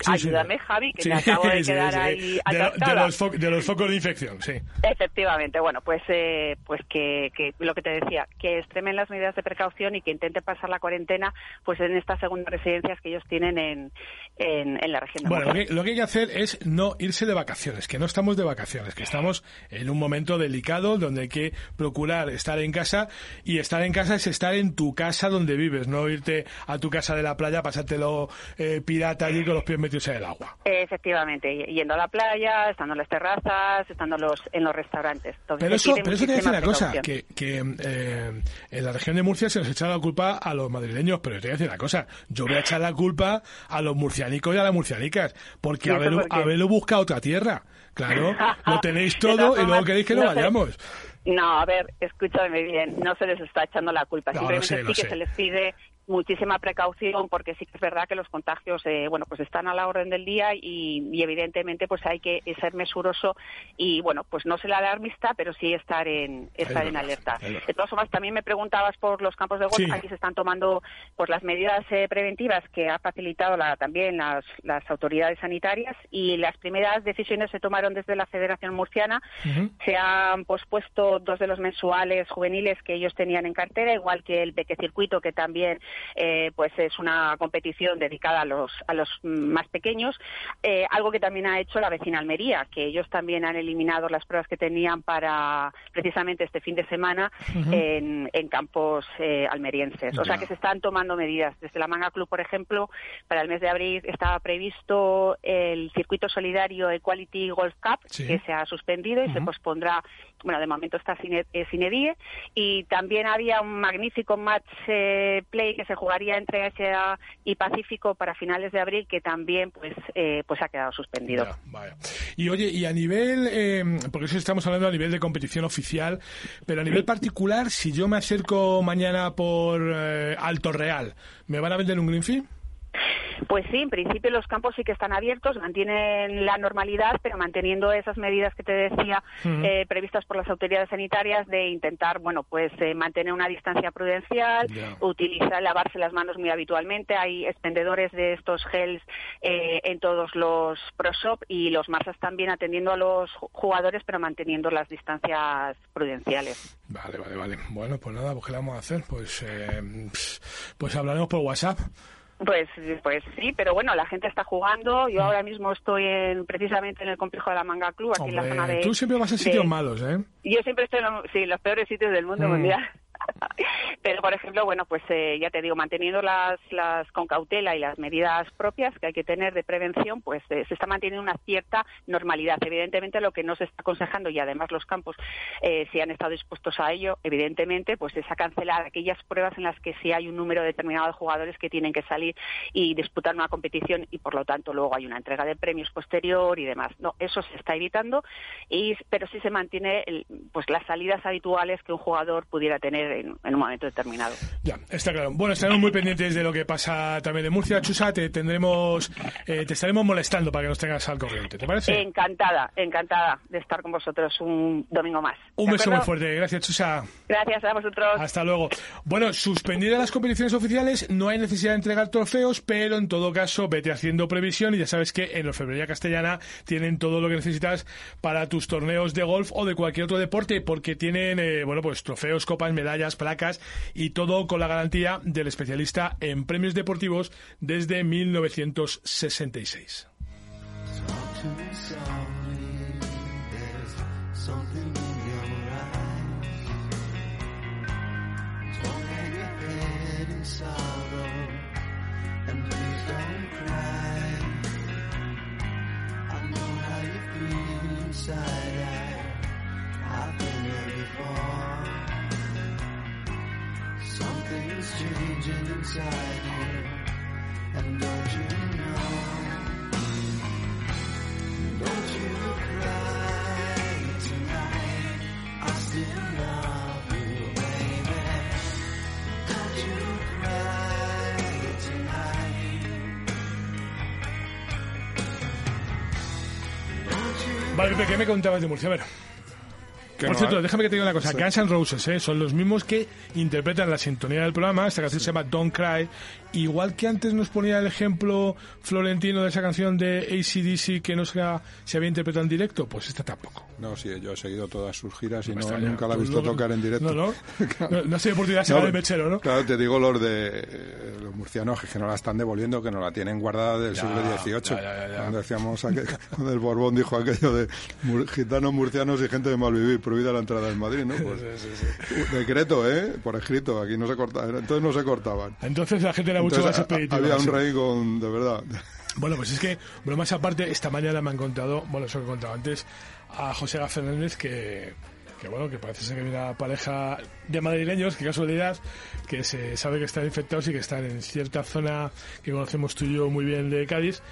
[SPEAKER 2] Sí, sí.
[SPEAKER 15] ayúdame Javi que
[SPEAKER 2] Sí,
[SPEAKER 15] me acabo de [LAUGHS]
[SPEAKER 2] sí,
[SPEAKER 15] quedar
[SPEAKER 2] sí.
[SPEAKER 15] ahí
[SPEAKER 2] de, lo- de
[SPEAKER 15] atascada.
[SPEAKER 2] los de los focos de infección, sí.
[SPEAKER 15] Efectivamente, bueno, pues eh, pues que, que lo que te decía, que extremen las medidas de precaución y que intenten pasar la cuarentena pues en estas segundas residencias que ellos tienen en, en, en la región de
[SPEAKER 2] Bueno, lo que, lo que hay que hacer es no irse de vacaciones, que no estamos de vacaciones, que estamos en un momento delicado donde hay que procurar estar en casa y estar en casa es estar en tu casa donde vives, no irte a tu casa de la playa, pasártelo eh, pirata allí con los pies metidos en el agua.
[SPEAKER 15] Efectivamente, yendo a la playa, estando en las terrazas, estando los, en los restaurantes. Entonces,
[SPEAKER 2] Pero eso, pero eso te decir una cosa, que, que eh, en la región de Murcia se nos echa la culpa a los madrileños, pero yo te voy a decir una cosa, yo voy a echar la culpa a los murcianicos y a las murcianicas, porque
[SPEAKER 15] ¿Y eso
[SPEAKER 2] haberlo,
[SPEAKER 15] por
[SPEAKER 2] haberlo buscado otra tierra. Claro, lo [LAUGHS] tenéis todo y luego queréis que no
[SPEAKER 15] no se-
[SPEAKER 2] vayamos.
[SPEAKER 15] No, a ver, escúchame bien, no se les está echando la culpa,
[SPEAKER 2] No, sé,
[SPEAKER 15] sí que
[SPEAKER 2] sé.
[SPEAKER 15] se les pide muchísima precaución porque sí que es verdad que los contagios eh, bueno pues están a la orden del día y, y evidentemente pues hay que ser mesuroso y bueno pues no ser alarmista pero sí estar en estar en alerta. de todas formas también me preguntabas por los campos de golf.
[SPEAKER 16] Sí.
[SPEAKER 15] aquí se están tomando pues las medidas eh, preventivas que ha facilitado la- también las, las autoridades sanitarias y las primeras decisiones se tomaron desde la Federación Murciana. Se han pospuesto dos de los mensuales juveniles que ellos tenían en cartera, igual que el pequecircuito que también eh, pues es una competición dedicada a los, a los más pequeños, eh, algo que también ha hecho la vecina Almería, que ellos también han eliminado las pruebas que tenían para precisamente este fin de semana en, en campos eh, almerienses. O sea que se están tomando medidas. Desde la Manga Club, por ejemplo, para el mes de abril estaba previsto el circuito solidario Equality Golf Cup,
[SPEAKER 16] Sí.
[SPEAKER 15] que se ha suspendido y se pospondrá, bueno, de momento está sin, eh, edie. Y también había un magnífico match eh, play que se jugaría entre Asia y Pacífico para finales de abril, que también pues, eh, pues ha quedado suspendido.
[SPEAKER 2] Ya. Y oye, y a nivel, eh, porque eso estamos hablando a nivel de competición oficial, pero a nivel particular, si yo me acerco mañana por Alto Real, ¿me van a vender un green?
[SPEAKER 15] Pues sí, en principio los campos sí que están abiertos, mantienen la normalidad, pero manteniendo esas medidas que te decía eh, previstas por las autoridades sanitarias de intentar, bueno, pues eh, mantener una distancia prudencial, utilizar, lavarse las manos muy habitualmente. Hay expendedores de estos gels eh, en todos los pro shop y los Marsas también atendiendo a los ju- jugadores, pero manteniendo las distancias prudenciales.
[SPEAKER 2] Vale, vale, vale. Bueno, pues nada, pues ¿qué le vamos a hacer? Pues, eh, pues hablaremos por WhatsApp.
[SPEAKER 15] Pues, pues sí, pero bueno, la gente está jugando. Yo ahora mismo estoy en, precisamente en el complejo de la Manga Club, aquí en la zona de.
[SPEAKER 2] tú siempre vas a
[SPEAKER 15] de-
[SPEAKER 2] sitios malos, ¿eh?
[SPEAKER 15] Yo siempre estoy en los, sí, en los peores sitios del mundo
[SPEAKER 2] Mm.
[SPEAKER 15] mundial. [LAUGHS] Pero, por ejemplo, bueno, pues eh, ya te digo, manteniendo las, las con cautela y las medidas propias que hay que tener de prevención, pues eh, se está manteniendo una cierta normalidad. Evidentemente, lo que no se está aconsejando, y además los campos, eh, si han estado dispuestos a ello, evidentemente, pues es a cancelar aquellas pruebas en las que sí hay un número determinado de jugadores que tienen que salir y disputar una competición y, por lo tanto, luego hay una entrega de premios posterior y demás. No, eso se está evitando, y, pero sí se mantiene el- pues las salidas habituales que un jugador pudiera tener en, en un momento determinado.
[SPEAKER 2] Ya, está claro. Bueno, estaremos muy pendientes de lo que pasa también en Murcia. Chusa, te tendremos, eh, te estaremos molestando para que nos tengas al corriente. ¿Te parece?
[SPEAKER 15] Encantada, encantada de estar con vosotros un domingo más.
[SPEAKER 2] Un
[SPEAKER 15] ¿De
[SPEAKER 2] beso muy fuerte. Gracias, Chusa.
[SPEAKER 15] Gracias a vosotros.
[SPEAKER 2] Hasta luego. Bueno, suspendidas las competiciones oficiales, no hay necesidad de entregar trofeos, pero en todo caso, vete haciendo previsión y ya sabes que en la Orfebrería Castellana tienen todo lo que necesitas para tus torneos de golf o de cualquier otro deporte, porque tienen, eh, bueno, pues trofeos, copas, medallas, placas y todo con la garantía del especialista en premios deportivos desde 1966.
[SPEAKER 16] Something inside you, and don't know? Don't you cry tonight. Don't you cry.
[SPEAKER 2] Vale, ¿qué me contabas de Murcia? A. Por
[SPEAKER 3] no
[SPEAKER 2] cierto,
[SPEAKER 3] hay-
[SPEAKER 2] déjame que te diga una cosa.
[SPEAKER 3] Sí.
[SPEAKER 2] Guns N' Roses ¿eh? son los mismos que interpretan la sintonía del programa. Esta canción se llama Don't Cry. Igual que antes nos ponía el ejemplo Florentino de esa canción de ACDC que no se, ha- se había interpretado en directo, pues esta tampoco.
[SPEAKER 3] No, sí, yo he seguido todas sus giras y no, nunca la he visto
[SPEAKER 2] no-
[SPEAKER 3] tocar en directo.
[SPEAKER 2] No, [LAUGHS] no. No, ha sido oportunidad de mechero, ¿no?
[SPEAKER 3] Claro, te digo los de eh, los murcianos que no la están devolviendo, que no la tienen guardada del
[SPEAKER 2] Ya,
[SPEAKER 3] siglo XVIII.
[SPEAKER 2] ya, ya.
[SPEAKER 3] Cuando decíamos aquel- [LAUGHS] cuando el Borbón dijo aquello de mur- gitanos, murcianos y gente de Malvivir, prohibida la entrada en Madrid, ¿no? Pues, [LAUGHS] Decreto, ¿eh? Por escrito, aquí no se cortaban, entonces no se cortaban.
[SPEAKER 2] Entonces la gente era mucho
[SPEAKER 3] Entonces,
[SPEAKER 2] más expeditiva.
[SPEAKER 3] Había un
[SPEAKER 2] sí.
[SPEAKER 3] rey con, de verdad.
[SPEAKER 2] Bueno, pues es que, bromas aparte, esta mañana me han contado, bueno, eso que he contado antes, a José Fernández que, que, bueno, que parece ser que viene una pareja de madrileños, que casualidad, que se sabe que están infectados y que están en cierta zona que conocemos tú y yo muy bien de Cádiz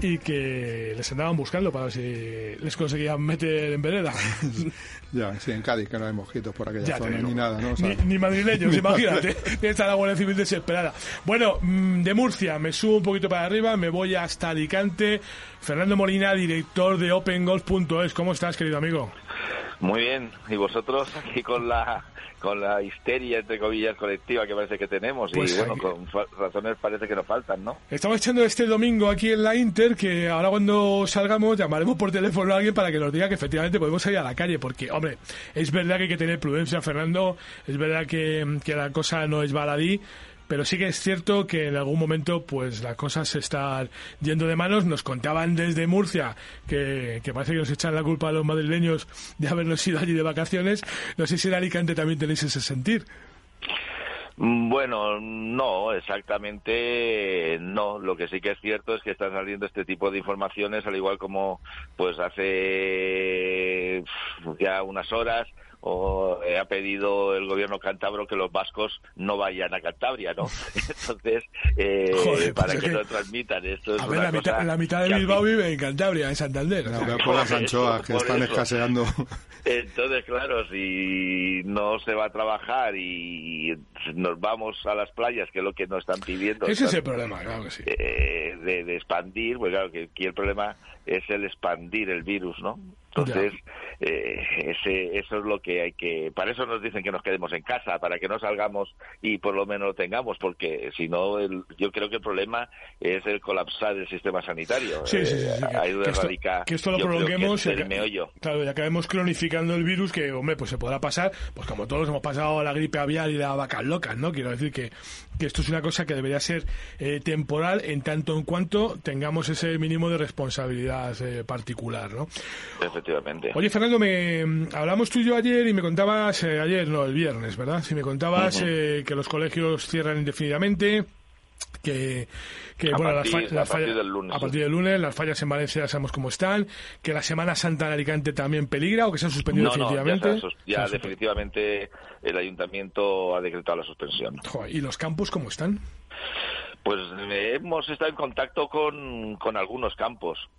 [SPEAKER 2] y que les andaban buscando para ver si les conseguían meter en vereda. [LAUGHS]
[SPEAKER 3] Ya, sí, en Cádiz, que no hay mojitos por aquella
[SPEAKER 2] Ya
[SPEAKER 3] zona ni nada, ¿no? O sea,
[SPEAKER 2] Ni, ni madrileños, [LAUGHS] imagínate. Está la Guardia Civil desesperada. Bueno, mm, de Murcia me subo un poquito para arriba, me voy hasta Alicante. Fernando Molina, director de OpenGolf.es. ¿Cómo estás, querido amigo?
[SPEAKER 17] Muy bien, y vosotros [LAUGHS] aquí con la con la histeria entre comillas colectiva que parece que tenemos
[SPEAKER 2] Pues
[SPEAKER 17] y bueno,
[SPEAKER 2] aquí-
[SPEAKER 17] con razones parece que nos faltan, ¿no?
[SPEAKER 2] Estamos echando este domingo aquí en la Inter, que ahora cuando salgamos llamaremos por teléfono a alguien para que nos diga que efectivamente podemos salir a la calle, porque, hombre, es verdad que hay que tener prudencia, Fernando, es verdad que, que la cosa no es baladí, pero sí que es cierto que en algún momento pues las cosas se están yendo de manos. Nos contaban desde Murcia que, que parece que nos echan la culpa a los madrileños de habernos ido allí de vacaciones. No sé si en Alicante también tenéis ese sentir.
[SPEAKER 17] Bueno, no, exactamente no. Lo que sí que es cierto es que están saliendo este tipo de informaciones, al igual como pues hace ya unas horas o eh, ha pedido el gobierno cántabro que los vascos no vayan a Cantabria, ¿no? [LAUGHS] Entonces, eh,
[SPEAKER 2] Joder,
[SPEAKER 17] para
[SPEAKER 2] pues
[SPEAKER 17] que no transmitan esto es
[SPEAKER 2] A ver, la mitad,
[SPEAKER 17] cosa
[SPEAKER 2] la mitad de Bilbao
[SPEAKER 17] mí-
[SPEAKER 2] vive en Cantabria, en Santander.
[SPEAKER 3] No, por las [LAUGHS] anchoas que están
[SPEAKER 17] eso.
[SPEAKER 3] escaseando. [LAUGHS]
[SPEAKER 17] Entonces, claro, si no se va a trabajar y nos vamos a las playas, que es lo que nos están pidiendo.
[SPEAKER 2] Ese es el problema, claro que sí.
[SPEAKER 17] eh, de, de expandir, pues claro que aquí el problema es el expandir el virus, ¿no? Entonces, eh, ese, eso es lo que hay que... Para eso nos dicen que nos quedemos en casa, para que no salgamos y por lo menos lo tengamos, porque si no, el- yo creo que el problema es el colapsar el sistema sanitario.
[SPEAKER 2] Sí, sí, sí, sí, que-
[SPEAKER 17] ahí
[SPEAKER 2] que esto-
[SPEAKER 17] radica,
[SPEAKER 2] que esto lo
[SPEAKER 17] que
[SPEAKER 2] prolonguemos aca-
[SPEAKER 17] meollo.
[SPEAKER 2] Claro, y acabemos cronificando el virus que, hombre, pues se podrá pasar, pues como todos hemos pasado la gripe aviar y la vacas locas, ¿no? Quiero decir que, que esto es una cosa que debería ser eh, temporal en tanto en cuanto tengamos ese mínimo de responsabilidad eh, particular, ¿no?
[SPEAKER 17] Efectivamente.
[SPEAKER 2] Oye, Fernando, me hablamos tú y yo ayer y me contabas, eh, ayer, no, el viernes, ¿verdad? Si me contabas eh, que los colegios cierran indefinidamente, que, que
[SPEAKER 17] A
[SPEAKER 2] bueno,
[SPEAKER 17] partir-
[SPEAKER 2] las, fa-
[SPEAKER 17] a
[SPEAKER 2] las
[SPEAKER 17] partir
[SPEAKER 2] fallas-
[SPEAKER 17] del lunes,
[SPEAKER 2] a partir del lunes, las fallas en Valencia ya sabemos cómo están, que la Semana Santa en Alicante también peligra o que se han suspendido
[SPEAKER 17] No, no, ya,
[SPEAKER 2] definitivamente.
[SPEAKER 17] sus- ya
[SPEAKER 2] suspendido.
[SPEAKER 17] definitivamente el ayuntamiento ha decretado la suspensión.
[SPEAKER 2] Joder, ¿Y los campos cómo están?
[SPEAKER 17] Pues hemos estado en contacto con, con algunos campos.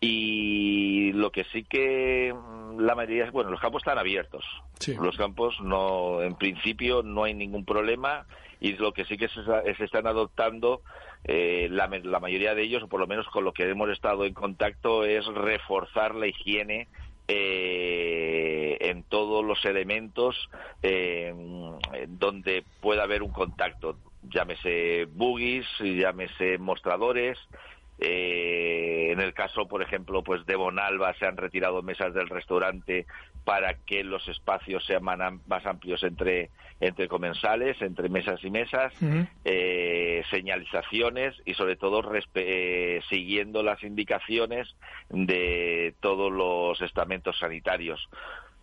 [SPEAKER 17] Y lo que sí que mm, la mayoría, bueno, los campos están abiertos. Los campos no, en principio no hay ningún problema y lo que sí que se, se están adoptando eh, la, la mayoría de ellos, o por lo menos con lo que hemos estado en contacto, es reforzar la higiene eh, en todos los elementos eh, donde pueda haber un contacto, llámese buggies, llámese mostradores. eh, en el caso, por ejemplo, pues de Bonalba se han retirado mesas del restaurante para que los espacios sean más amplios entre entre comensales, entre mesas y mesas eh, señalizaciones y sobre todo eh, siguiendo las indicaciones de todos los estamentos sanitarios.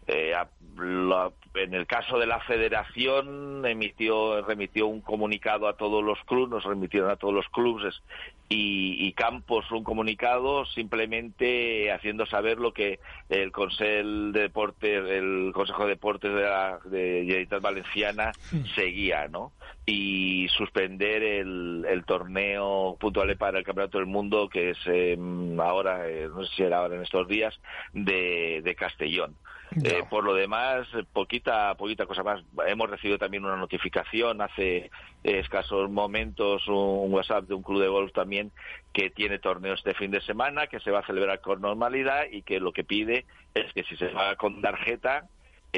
[SPEAKER 17] Eh, a- la- en el caso de la Federación emitió remitió un comunicado a todos los clubes, nos remitieron a todos los clubes y, y campos un comunicado simplemente haciendo saber lo que el Consejo de Deportes, el Consejo de Deportes de la de Generalitat Valenciana seguía, ¿no? Y suspender el, el torneo puntual para el Campeonato del Mundo que es eh, ahora, eh, no sé si era ahora en estos días, de, de Castellón. Eh, por lo demás, poquita, poquita cosa más. Hemos recibido también una notificación hace escasos momentos, un WhatsApp de un club de golf también que tiene torneo este fin de semana, que se va a celebrar con normalidad y que lo que pide es que si se paga con tarjeta,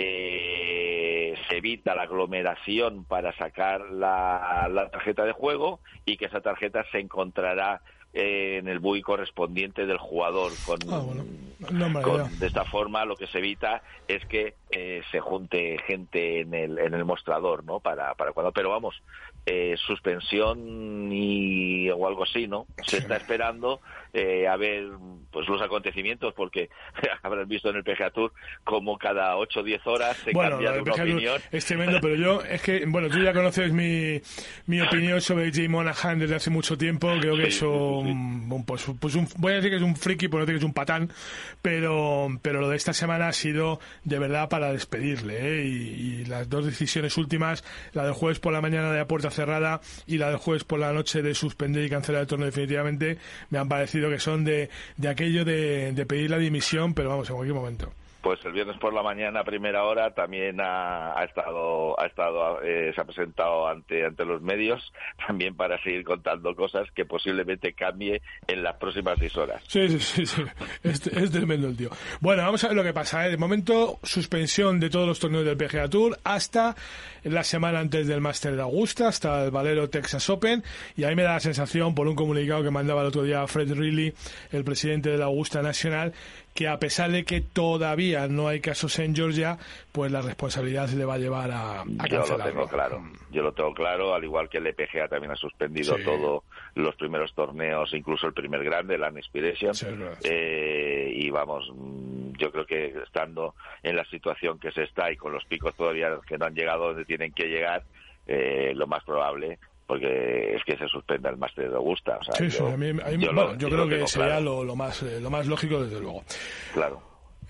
[SPEAKER 17] eh, se evita la aglomeración para sacar la, la tarjeta de juego y que esa tarjeta se encontrará eh, en el bui correspondiente del jugador con,
[SPEAKER 2] Ah, bueno. No, me
[SPEAKER 17] con-
[SPEAKER 2] idea.
[SPEAKER 17] de esta forma lo que se evita es que eh, se junte gente en el, en el mostrador, ¿no? Para, para cuando, pero vamos, eh, suspensión y, o algo así, ¿no? Se está esperando eh, a ver pues los acontecimientos porque [LAUGHS] habrás visto en el PGA Tour como cada 8 o 10 horas se
[SPEAKER 2] Bueno,
[SPEAKER 17] cambia de una opinión.
[SPEAKER 2] es tremendo, pero yo, es que, bueno, tú ya conoces mi, mi [LAUGHS] opinión sobre Jay Monahan desde hace mucho tiempo. Creo que
[SPEAKER 17] Sí,
[SPEAKER 2] es
[SPEAKER 17] sí,
[SPEAKER 2] un, un- pues, pues un- voy a decir que es un friki, por no decir que es un patán, pero, pero lo de esta semana ha sido de verdad para despedirle, ¿eh? y, y las dos decisiones últimas, la del jueves por la mañana de la puerta cerrada y la del jueves por la noche de suspender y cancelar el torneo definitivamente, me han parecido que son de, de aquello de, de pedir la dimisión, pero vamos, en cualquier momento.
[SPEAKER 17] Pues el viernes por la mañana, a primera hora, también ha, estado, ha estado, eh, se ha presentado ante, ante los medios, [LAUGHS] también para seguir contando cosas que posiblemente cambie en las próximas seis horas.
[SPEAKER 2] Sí, sí, sí, sí. Es, es tremendo el tío. Bueno, vamos a ver lo que pasa. ¿eh? De momento, suspensión de todos los torneos del PGA Tour hasta la semana antes del Master de Augusta, hasta el Valero Texas Open. Y ahí me da la sensación, por un comunicado que mandaba el otro día Fred Riley, el presidente de la Augusta Nacional, que a pesar de que todavía no hay casos en Georgia, pues la responsabilidad se le va a llevar a, a
[SPEAKER 17] Yo lo tengo claro, yo lo tengo claro, al igual que el EPGA también ha suspendido
[SPEAKER 2] Sí.
[SPEAKER 17] todos los primeros torneos, incluso el primer grande, el Inspiration,
[SPEAKER 2] Sí,
[SPEAKER 17] eh, y vamos, mm, yo creo que estando en la situación que se está y con los picos todavía que no han llegado donde tienen que llegar, eh, lo más probable porque es que se suspenda el Máster de Augusta. O sea,
[SPEAKER 2] Sí, sí,
[SPEAKER 17] yo,
[SPEAKER 2] a mí- a mí-
[SPEAKER 17] yo
[SPEAKER 2] bueno,
[SPEAKER 17] lo-
[SPEAKER 2] yo
[SPEAKER 17] yo
[SPEAKER 2] creo que
[SPEAKER 17] tengo
[SPEAKER 2] sería
[SPEAKER 17] claro,
[SPEAKER 2] lo, lo más, eh, lo más lógico, desde luego.
[SPEAKER 17] claro.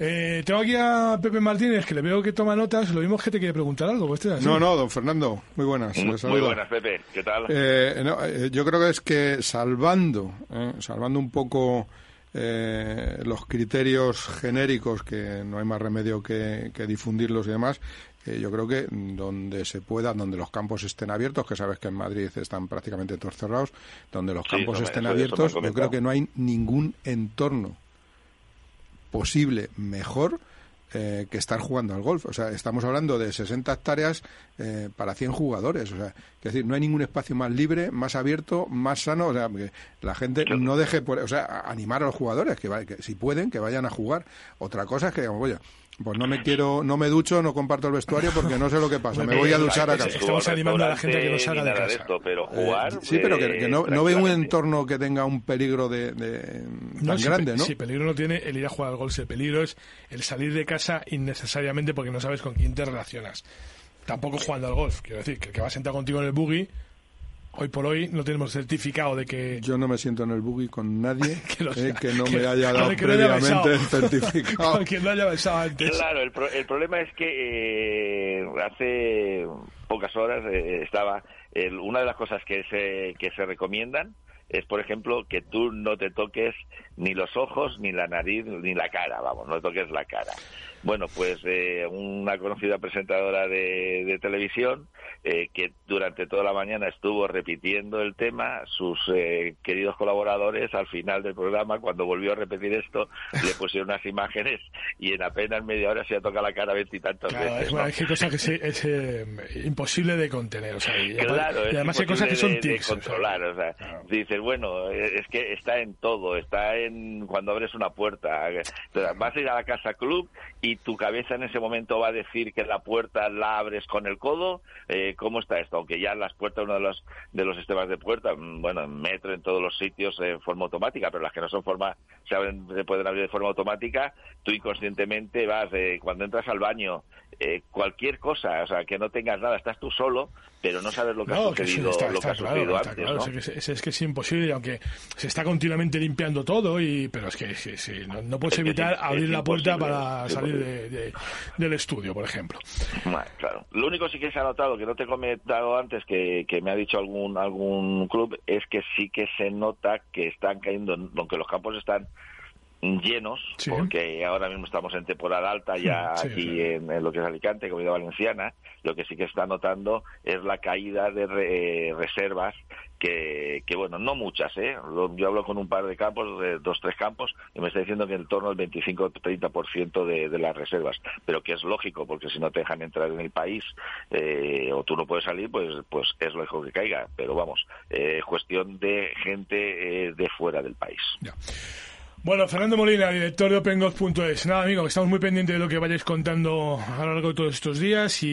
[SPEAKER 2] Eh, tengo aquí a Pepe Martínez, que le veo que toma notas. Lo mismo que te quiere preguntar algo. pues, este.
[SPEAKER 3] No, no, don Fernando, muy buenas.
[SPEAKER 17] Muy, buenas, Pepe. ¿Qué tal?
[SPEAKER 3] Eh, no, eh, yo creo que es que salvando, eh, salvando un poco eh, los criterios genéricos, que no hay más remedio que, que difundirlos y demás, eh, yo creo que donde se pueda, donde los campos estén abiertos, que sabes que en Madrid están prácticamente todos cerrados, donde los
[SPEAKER 17] Sí,
[SPEAKER 3] campos estén
[SPEAKER 17] me
[SPEAKER 3] abiertos, yo creo que no hay ningún entorno posible mejor eh, que estar jugando al golf. O sea, estamos hablando de 60 hectáreas eh, para 100 jugadores. O sea, es decir, no hay ningún espacio más libre, más abierto, más sano. O sea, que la gente no deje, por, o sea, animar a los jugadores que, va- que si pueden, que vayan a jugar. Otra cosa es que digamos, oye, pues no me quiero, no me ducho, no comparto el vestuario porque no sé lo que pasa. Me voy a duchar a casa.
[SPEAKER 2] Estamos animando a la gente a que no salga de casa.
[SPEAKER 17] esto, pero jugar.
[SPEAKER 3] Eh, sí, pero que, que no, no ve un entorno que tenga un peligro de, de-
[SPEAKER 2] No,
[SPEAKER 3] tan
[SPEAKER 2] si
[SPEAKER 3] grande, ¿no?
[SPEAKER 2] Si peligro no tiene el ir a jugar al golf, el peligro es el salir de casa innecesariamente porque no sabes con quién te relacionas. Tampoco jugando al golf, quiero decir, que el que va sentado contigo en el buggy, hoy por hoy no tenemos certificado de que...
[SPEAKER 3] Yo no me siento en el buggy con nadie [LAUGHS]
[SPEAKER 2] Que lo
[SPEAKER 3] eh, que no
[SPEAKER 2] Que-
[SPEAKER 3] me haya dado
[SPEAKER 2] no haya
[SPEAKER 3] previamente el certificado. [LAUGHS]
[SPEAKER 2] Con quien no haya besado antes.
[SPEAKER 17] Claro, el, pro- el problema es que eh, hace pocas horas eh, estaba el- una de las cosas que se que se recomiendan es, por ejemplo, que tú no te toques ni los ojos, ni la nariz, ni la cara, vamos, no toques la cara. Bueno, pues eh, una conocida presentadora de, de televisión eh, que durante toda la mañana estuvo repitiendo el tema, sus eh, queridos colaboradores al final del programa, cuando volvió a repetir esto, le pusieron unas imágenes y en apenas media hora se ha tocado la cara veintitantas
[SPEAKER 2] Claro,
[SPEAKER 17] veces.
[SPEAKER 2] es,
[SPEAKER 17] ¿no?
[SPEAKER 2] es que hay cosas que se- es eh, imposible de contener. O sea, y,
[SPEAKER 17] Claro,
[SPEAKER 2] y
[SPEAKER 17] es
[SPEAKER 2] además hay cosas que son
[SPEAKER 17] de-
[SPEAKER 2] tics.
[SPEAKER 17] controlar, o sea, dices, bueno, es que está en todo, está en cuando abres una puerta. Entonces, vas a ir a la casa club y tu cabeza en ese momento va a decir que la puerta la abres con el codo. Eh, ¿Cómo está esto? Aunque ya las puertas, uno de los de los sistemas de puerta, mm, bueno, en metro, en todos los sitios, en forma automática, pero las que no son forma, se, abren, se pueden abrir de forma automática, tú inconscientemente vas, eh, cuando entras al baño, eh, cualquier cosa, o sea, que no tengas nada, estás tú solo, pero no sabes lo que
[SPEAKER 2] No,
[SPEAKER 17] ha sucedido,
[SPEAKER 2] está,
[SPEAKER 17] lo que
[SPEAKER 2] está
[SPEAKER 17] ha
[SPEAKER 2] claro,
[SPEAKER 17] sucedido
[SPEAKER 2] está
[SPEAKER 17] antes,
[SPEAKER 2] claro,
[SPEAKER 17] ¿no?
[SPEAKER 2] es, que es, es que es imposible, aunque se está continuamente limpiando todo, y pero es que sí, sí, no, no puedes
[SPEAKER 17] Es es
[SPEAKER 2] evitar
[SPEAKER 17] im-
[SPEAKER 2] abrir
[SPEAKER 17] es
[SPEAKER 2] la puerta para
[SPEAKER 17] es
[SPEAKER 2] salir de, de- del estudio, por ejemplo.
[SPEAKER 17] Bueno, claro. Lo único sí que se ha notado, que no te he comentado antes, que, me ha dicho algún algún club, es que sí que se nota que están cayendo, aunque los campos están llenos,
[SPEAKER 2] Sí.
[SPEAKER 17] porque ahora mismo estamos en temporada alta ya
[SPEAKER 2] Sí,
[SPEAKER 17] aquí
[SPEAKER 2] sí.
[SPEAKER 17] En, en lo que es Alicante, Comunidad Valenciana, lo que sí que está notando es la caída de re- reservas que, que, bueno, no muchas, ¿eh? Yo hablo con un par de campos, de dos, tres campos, y me está diciendo que en torno al 25-30% de, de las reservas, pero que es lógico, porque si no te dejan entrar en el país eh, o tú no puedes salir, pues, pues es lógico que caiga, pero vamos, eh, cuestión de gente eh, de fuera del país.
[SPEAKER 2] Bueno, Fernando Molina, director de OpenGolf.es. Nada, amigo, que estamos muy pendientes de lo que vayáis contando a lo largo de todos estos días y,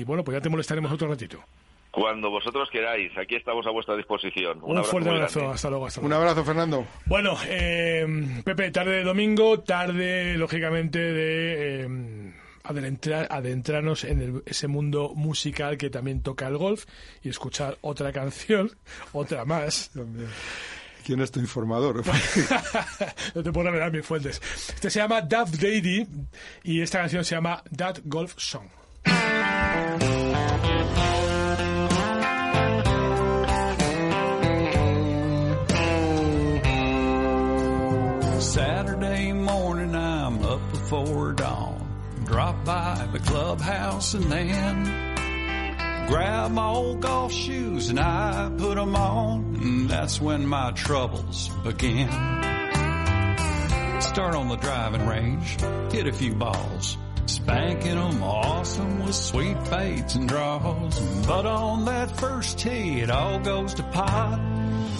[SPEAKER 2] y, bueno, pues ya te molestaremos otro ratito.
[SPEAKER 17] Cuando vosotros queráis, aquí estamos a vuestra disposición. Un,
[SPEAKER 2] Un,
[SPEAKER 17] abrazo
[SPEAKER 2] fuerte abrazo, hasta luego, hasta
[SPEAKER 3] Un
[SPEAKER 2] luego.
[SPEAKER 3] abrazo, Fernando.
[SPEAKER 2] Bueno, eh, Pepe, tarde de domingo, tarde, lógicamente, de eh, adentrar, adentrarnos en el- ese mundo musical que también toca el golf y escuchar otra canción, [LAUGHS] otra más.
[SPEAKER 3] ¿Quién es tu informador? [LAUGHS]
[SPEAKER 2] no te puedo revelar mis fuentes. Este se llama Duff Daddy y esta canción se llama That Golf Song.
[SPEAKER 18] Saturday morning, I'm up before dawn. Drop by the clubhouse and then Grab my old golf shoes and I put them on, and that's when my troubles begin. Start on the driving range, hit a few balls, spanking them awesome with sweet fades and draws. But on that first tee, it all goes to pot.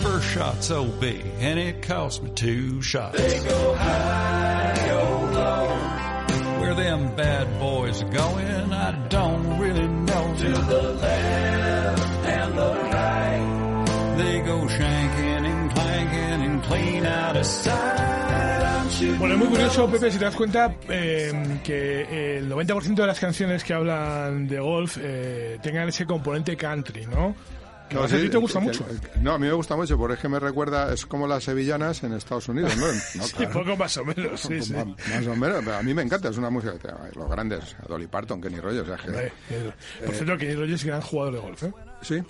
[SPEAKER 18] First shot's OB, and it cost me two shots. They go high, go low. Where them bad boys are going, I don't To the left and the right. They go shanking and clanking and clean out of sight. I'm shooting
[SPEAKER 2] Bueno, es muy curioso, Pepe, si te das cuenta eh, que el 90% de las canciones que hablan de golf eh, tengan ese componente country, ¿no? Que a
[SPEAKER 3] sí,
[SPEAKER 2] ti te gusta
[SPEAKER 3] que-
[SPEAKER 2] mucho.
[SPEAKER 3] que- no, a mí me gusta mucho, porque es que me recuerda, es como las sevillanas en Estados Unidos, ¿no? [LAUGHS] No,
[SPEAKER 2] Sí,
[SPEAKER 3] claro.
[SPEAKER 2] poco más o menos, sí, sí.
[SPEAKER 3] Más, más o menos, pero a mí me encanta, es una música, los grandes, Dolly Parton, Kenny Rogers, o sea, que-
[SPEAKER 2] eh, Por cierto, que Rogers es gran jugador de golf, ¿eh?
[SPEAKER 3] Sí,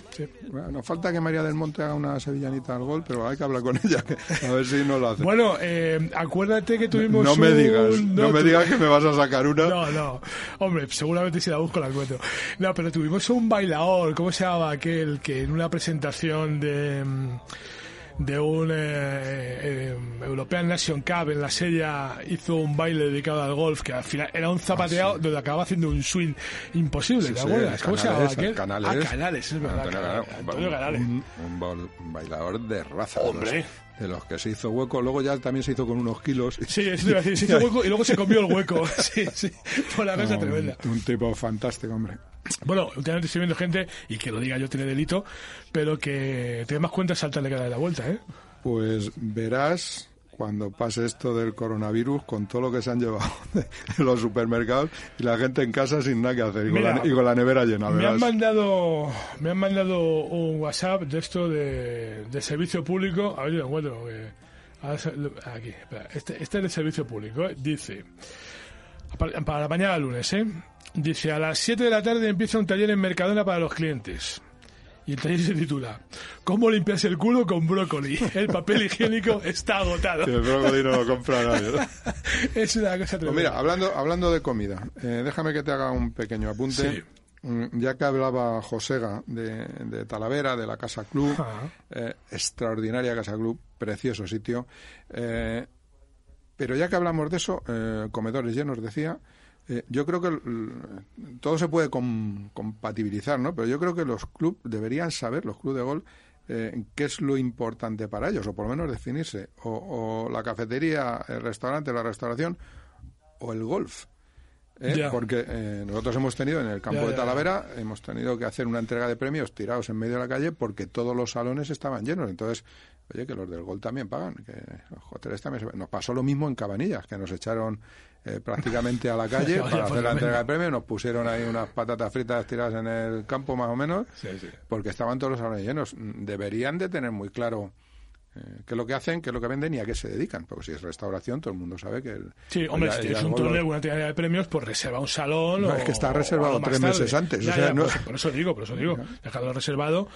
[SPEAKER 3] Bueno, nos falta que María del Monte haga una sevillanita al gol, pero hay que hablar con [LAUGHS] ella, a ver si no lo hace.
[SPEAKER 2] Bueno, eh, acuérdate que tuvimos
[SPEAKER 3] no me
[SPEAKER 2] un-
[SPEAKER 3] digas, no, me digas que me vas a sacar una.
[SPEAKER 2] No, no. Hombre, seguramente si la busco la encuentro. No, pero tuvimos un bailador, ¿cómo se llamaba aquel que en una presentación de mm, de un eh, eh, European Nation Cup en la serie hizo un baile dedicado al golf que al final era un zapateado donde acababa haciendo un swing imposible,
[SPEAKER 3] Sí,
[SPEAKER 2] ¿te
[SPEAKER 3] sí,
[SPEAKER 2] acuerdas? ¿Cómo se
[SPEAKER 3] Canales,
[SPEAKER 2] aquel?
[SPEAKER 3] Canales.
[SPEAKER 2] Ah, Canales, es verdad.
[SPEAKER 3] Antonio
[SPEAKER 2] Canales,
[SPEAKER 3] Canales,
[SPEAKER 2] Antonio Canales.
[SPEAKER 3] Un, un bailador de raza. de los-
[SPEAKER 2] Hombre.
[SPEAKER 3] De los, que se hizo hueco. Luego ya también se hizo con unos kilos.
[SPEAKER 2] Sí, a decir, se hizo hueco y luego se comió el hueco. [LAUGHS] Sí, sí. Fue una cosa
[SPEAKER 3] No,
[SPEAKER 2] tremenda.
[SPEAKER 3] Un, un tipo fantástico, hombre.
[SPEAKER 2] Bueno, últimamente estoy viendo gente, y que lo diga yo tiene delito, pero que te más cuenta saltarle cada de la vuelta, ¿eh?
[SPEAKER 3] Pues verás cuando pase esto del coronavirus con todo lo que se han llevado [LAUGHS] de los supermercados y la gente en casa sin nada que hacer y con, la, y con la nevera llena,
[SPEAKER 2] Me han mandado me han mandado un WhatsApp de esto de, de servicio público. A ver si lo encuentro. lo- aquí, espera. Este, este es de servicio público. ¿eh? Dice, para, para mañana lunes, ¿eh? Dice, a las 7 de la tarde empieza un taller en Mercadona para los clientes. Y el taller se titula ¿Cómo limpiarse el culo con brócoli? El papel higiénico está agotado.
[SPEAKER 3] El brócoli no lo compra nadie. ¿no? [LAUGHS]
[SPEAKER 2] es una cosa
[SPEAKER 3] Pues
[SPEAKER 2] tremenda.
[SPEAKER 3] mira, hablando, hablando de comida, eh, déjame que te haga un pequeño apunte.
[SPEAKER 2] Sí.
[SPEAKER 3] Mm, Ya que hablaba Josega de, de Talavera, de la Casa Club, eh, extraordinaria Casa Club, precioso sitio. eh, pero ya que hablamos de eso, eh, comedores llenos, decía, eh, yo creo que l- todo se puede com- compatibilizar, ¿no? Pero yo creo que los clubes deberían saber, los clubes de gol, eh, qué es lo importante para ellos, o por lo menos definirse. O, o la cafetería, el restaurante, la restauración, o el golf. ¿eh?
[SPEAKER 2] Ya.
[SPEAKER 3] Porque eh, nosotros hemos tenido en el campo de Talavera, hemos tenido que hacer una entrega de premios tirados en medio de la calle porque todos los salones estaban llenos. Entonces, oye, que los del gol también pagan, que los hoteles también se... Nos pasó lo mismo en Cabanillas, que nos echaron eh, prácticamente a la calle [LAUGHS] para
[SPEAKER 2] pues
[SPEAKER 3] hacer la entrega de premios, nos pusieron ahí unas patatas fritas tiradas en el campo más o menos,
[SPEAKER 2] Sí, sí.
[SPEAKER 3] porque estaban todos los salones llenos. Mm, Deberían de tener muy claro eh, qué es lo que hacen, qué es lo que venden y a qué se dedican, porque si es restauración, todo el mundo sabe que el...
[SPEAKER 2] Sí, hombre,
[SPEAKER 3] ya-
[SPEAKER 2] si tienes un torneo una tirada de premios, pues reserva un salón.
[SPEAKER 3] No,
[SPEAKER 2] o-
[SPEAKER 3] es que está reservado tres
[SPEAKER 2] tarde.
[SPEAKER 3] meses antes, o sea,
[SPEAKER 2] ya,
[SPEAKER 3] no-
[SPEAKER 2] por, eso, por eso digo, por eso digo. Dejarlo reservado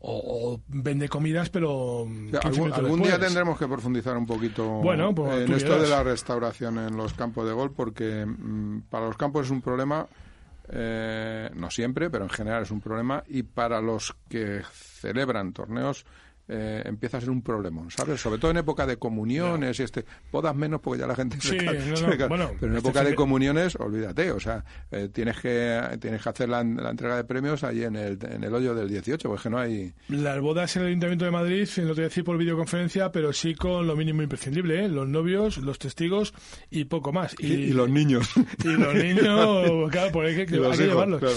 [SPEAKER 2] o, o vende comidas, pero. 15
[SPEAKER 3] algún día tendremos que profundizar un poquito
[SPEAKER 2] Bueno, pues
[SPEAKER 3] en esto de la restauración en los campos de gol, porque mm, para los campos es un problema, eh, no siempre, pero en general es un problema, y para los que celebran torneos eh, empieza a ser un problema, ¿sabes? Sobre todo en época de comuniones y este, bodas menos porque ya la gente se
[SPEAKER 2] no, bueno,
[SPEAKER 3] pero en
[SPEAKER 2] este
[SPEAKER 3] época de comuniones, olvídate, o sea, eh, tienes que tienes que hacer la, la entrega de premios ahí en el, en el hoyo del 18, porque no hay...
[SPEAKER 2] Las bodas en el Ayuntamiento de Madrid, no te voy a decir por videoconferencia, pero sí con lo mínimo imprescindible, ¿eh? Los novios, los testigos y poco más.
[SPEAKER 3] Y, y los niños. [LAUGHS]
[SPEAKER 2] Y los niños, claro, pues hay que, [LAUGHS] hay que llevarlos.
[SPEAKER 3] claro.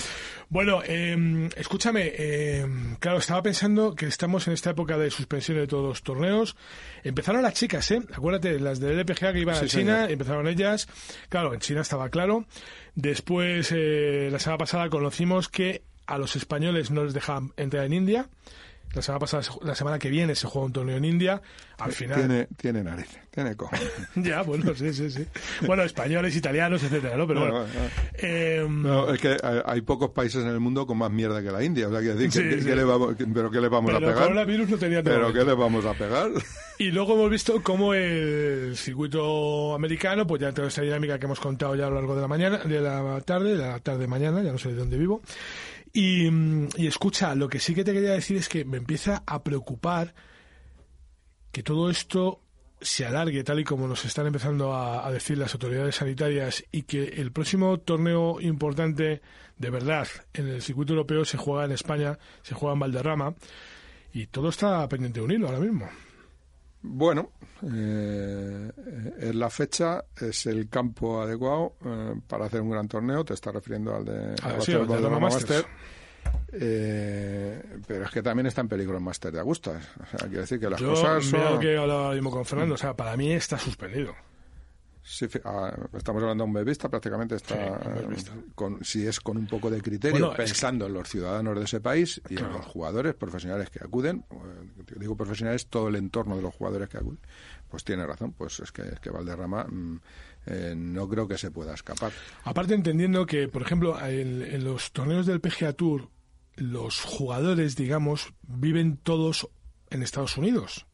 [SPEAKER 2] Bueno, eh, escúchame, eh, claro, estaba pensando que estamos en esta época de suspensión de todos los torneos. Empezaron las chicas, ¿eh? Acuérdate, las del LPGA que iban
[SPEAKER 3] Sí,
[SPEAKER 2] a China,
[SPEAKER 3] señor.
[SPEAKER 2] empezaron ellas. Claro, en China estaba claro. Después, eh, la semana pasada conocimos que a los españoles no les dejaban entrar en India. La semana pasada, la semana que viene se juega un torneo en India. Al final.
[SPEAKER 3] Tiene, tiene narices, tiene cojones. [LAUGHS]
[SPEAKER 2] Ya, bueno, sí, sí, sí. Bueno, españoles, italianos, etcétera, ¿no? Pero
[SPEAKER 3] Bueno,
[SPEAKER 2] bueno.
[SPEAKER 3] bueno,
[SPEAKER 2] Eh,
[SPEAKER 3] No, es que hay, pocos países en el mundo con más mierda que la India. O sea, quiero decir,
[SPEAKER 2] Sí,
[SPEAKER 3] ¿qué,
[SPEAKER 2] sí.
[SPEAKER 3] qué le vamos, ¿pero qué le vamos
[SPEAKER 2] pero
[SPEAKER 3] a pegar?
[SPEAKER 2] coronavirus no tenía
[SPEAKER 3] ¿Pero qué le vamos a pegar?
[SPEAKER 2] Y luego hemos visto cómo el circuito americano, pues ya toda esta dinámica que hemos contado ya a lo largo de la mañana, de la tarde, de la tarde mañana, ya no sé de dónde vivo. Y, mm, y escucha, lo que sí que te quería decir es que me empieza a preocupar que todo esto se alargue tal y como nos están empezando a, a decir las autoridades sanitarias y que el próximo torneo importante de verdad en el circuito europeo se juega en España, se juega en Valderrama y todo está pendiente de un hilo ahora mismo.
[SPEAKER 3] Bueno, eh, es la fecha, es el campo adecuado eh, para hacer un gran torneo. Te estás refiriendo al de,
[SPEAKER 2] Ah, sí,
[SPEAKER 3] Master
[SPEAKER 2] al de
[SPEAKER 3] de
[SPEAKER 2] Roma
[SPEAKER 3] Roma
[SPEAKER 2] Masters.
[SPEAKER 3] Master. Eh, pero es que también está en peligro el Master de Augusta. O sea, quiere decir que las
[SPEAKER 2] Yo,
[SPEAKER 3] cosas son...
[SPEAKER 2] lo que hablaba mismo con Fernando, o sea, para mí está suspendido.
[SPEAKER 3] Sí, ah, estamos hablando de un bebista, prácticamente está,
[SPEAKER 2] Sí,
[SPEAKER 3] con, si es con un poco de criterio,
[SPEAKER 2] Bueno, es
[SPEAKER 3] pensando en los ciudadanos de ese país y
[SPEAKER 2] Claro.
[SPEAKER 3] en los jugadores profesionales que acuden, eh, digo profesionales, todo el entorno de los jugadores que acuden, pues tiene razón, pues es que, es que Valderrama mm, eh, no creo que se pueda escapar.
[SPEAKER 2] Aparte entendiendo que, por ejemplo, en, en los torneos del PGA Tour, los jugadores, digamos, viven todos en Estados Unidos.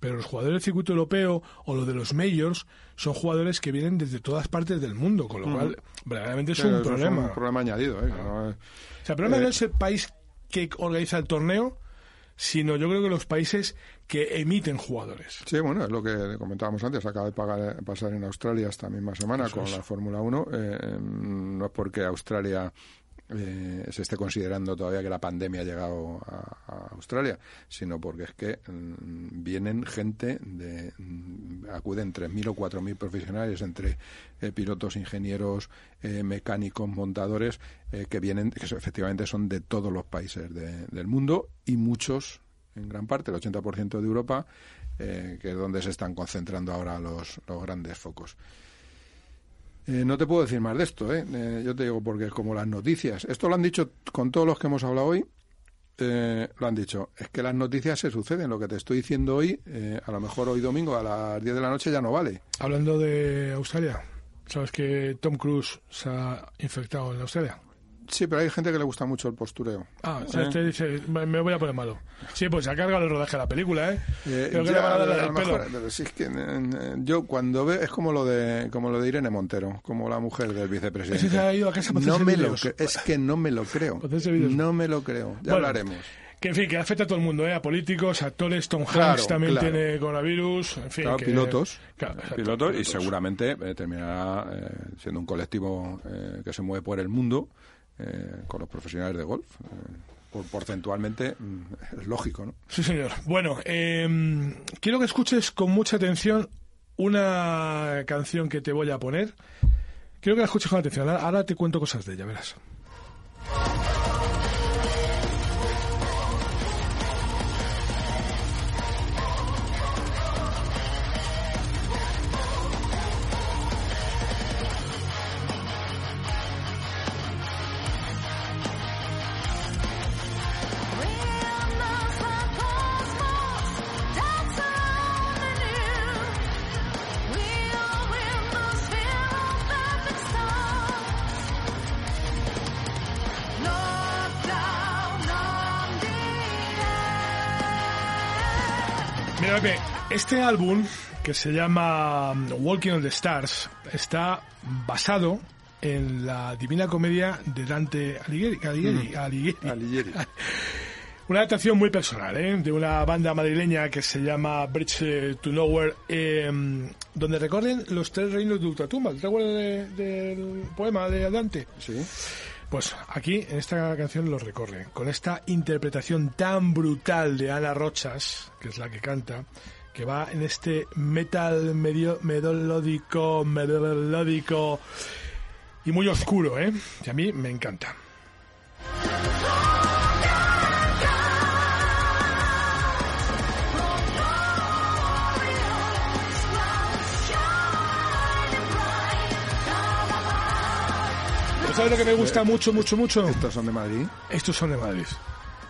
[SPEAKER 2] Pero los jugadores del circuito europeo o los de los majors son jugadores que vienen desde todas partes del mundo, con lo cual verdaderamente es
[SPEAKER 3] Pero
[SPEAKER 2] un problema.
[SPEAKER 3] un problema añadido. ¿eh? no es-
[SPEAKER 2] O sea, el problema
[SPEAKER 3] Eh,
[SPEAKER 2] no es el país que organiza el torneo, sino yo creo que los países que emiten jugadores.
[SPEAKER 3] Sí, bueno, es lo que comentábamos antes. Acaba de pagar- pasar en Australia esta misma semana
[SPEAKER 2] Eso
[SPEAKER 3] con
[SPEAKER 2] es.
[SPEAKER 3] la Fórmula 1. eh, no es porque Australia eh, se esté considerando todavía que la pandemia ha llegado a, Australia, sino porque es que mm, vienen gente de. mm, acuden 3.000 o 4.000 profesionales entre eh, pilotos, ingenieros, eh, mecánicos, montadores, que vienen, que efectivamente son de todos los países de- del mundo y muchos en gran parte, el 80% de Europa, que es donde se están concentrando ahora los, los grandes focos. Eh, no te puedo decir más de esto, ¿eh? Eh, yo te digo, porque como las noticias, esto lo han dicho con todos los que hemos hablado hoy, eh, lo han dicho, es que las noticias se suceden, lo que te estoy diciendo hoy, eh, a lo mejor hoy domingo a las 10 de la noche ya no vale.
[SPEAKER 2] Hablando de Australia, ¿sabes que Tom Cruise se ha infectado en Australia?
[SPEAKER 3] Sí, pero hay gente que le gusta mucho el postureo.
[SPEAKER 2] Ah,
[SPEAKER 3] ¿Eh?
[SPEAKER 2] este dice, me me voy a poner malo. Sí, pues se ha cargado el rodaje de la película, ¿eh?
[SPEAKER 3] Eh,
[SPEAKER 2] Creo que
[SPEAKER 3] ya,
[SPEAKER 2] le van a dar
[SPEAKER 3] a
[SPEAKER 2] el
[SPEAKER 3] lo
[SPEAKER 2] pelo.
[SPEAKER 3] mejor, pero sí es que eh, eh, yo cuando veo es como lo de como lo de Irene Montero, como la mujer del vicepresidente.
[SPEAKER 2] Ese se ha ido a casa para
[SPEAKER 3] no me lo es que no me lo creo. No me lo creo. Ya
[SPEAKER 2] Bueno,
[SPEAKER 3] hablaremos.
[SPEAKER 2] Que en fin, que afecta a todo el mundo, ¿eh? A políticos, actores, Tom Hanks también
[SPEAKER 3] claro.
[SPEAKER 2] tiene coronavirus, en fin.
[SPEAKER 3] Claro,
[SPEAKER 2] que-
[SPEAKER 3] pilotos,
[SPEAKER 2] exacto,
[SPEAKER 3] pilotos y seguramente eh, terminará eh, siendo un colectivo eh, que se mueve por el mundo eh, con los profesionales de golf. Eh, por, porcentualmente mm, [LAUGHS] es lógico, ¿no?
[SPEAKER 2] Sí, señor. Bueno, eh, quiero que escuches con mucha atención una canción que te voy a poner. Quiero que la escuches con atención. Ahora te cuento cosas de ella, verás. Este álbum que se llama um, Walking on the Stars está basado en la Divina Comedia de Dante Alighieri. Alighieri,
[SPEAKER 3] Mm.
[SPEAKER 2] Alighieri.
[SPEAKER 3] Alighieri. [LAUGHS]
[SPEAKER 2] Una adaptación muy personal, ¿eh? de una banda madrileña que se llama Bridge to Nowhere, eh, donde recorren los tres reinos de Ultratumba. ¿Te acuerdas de- del poema de Dante?
[SPEAKER 3] Sí.
[SPEAKER 2] Pues aquí, en esta canción, los recorre, con esta interpretación tan brutal de Ana Rochas, que es la que canta, que va en este metal medio melódico, melódico y muy oscuro, ¿eh? Y a mí me encanta. ¿Pero ¿Sabes lo que me gusta mucho, mucho, mucho?
[SPEAKER 3] Estos son de Madrid.
[SPEAKER 2] Estos son de Madrid.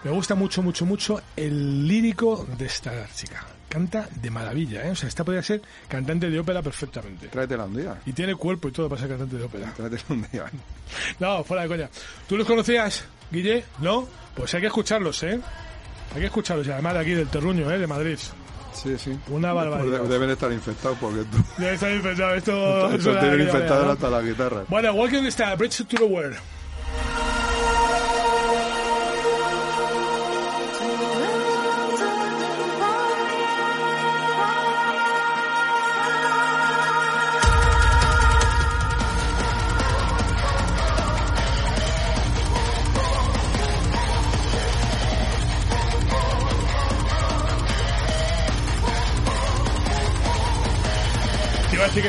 [SPEAKER 2] Me gusta mucho, mucho, mucho el lírico de esta chica. Canta de maravilla, ¿eh? O sea, esta podría ser cantante de ópera perfectamente.
[SPEAKER 3] Tráetela un día.
[SPEAKER 2] Y tiene cuerpo y todo para ser cantante de ópera.
[SPEAKER 3] Tráetela un día. [LAUGHS]
[SPEAKER 2] No, fuera de coña. ¿Tú los conocías, Guille? ¿No? Pues hay que escucharlos, ¿eh? Hay que escucharlos. Y además de aquí, del Terruño, ¿eh? De Madrid.
[SPEAKER 3] Sí, sí.
[SPEAKER 2] Una barbaridad.
[SPEAKER 3] Deben estar infectados porque tú...
[SPEAKER 2] Ya está infectado. Esto...
[SPEAKER 3] Esto hasta la guitarra.
[SPEAKER 2] Bueno, Walking the Star, Bridge to the World.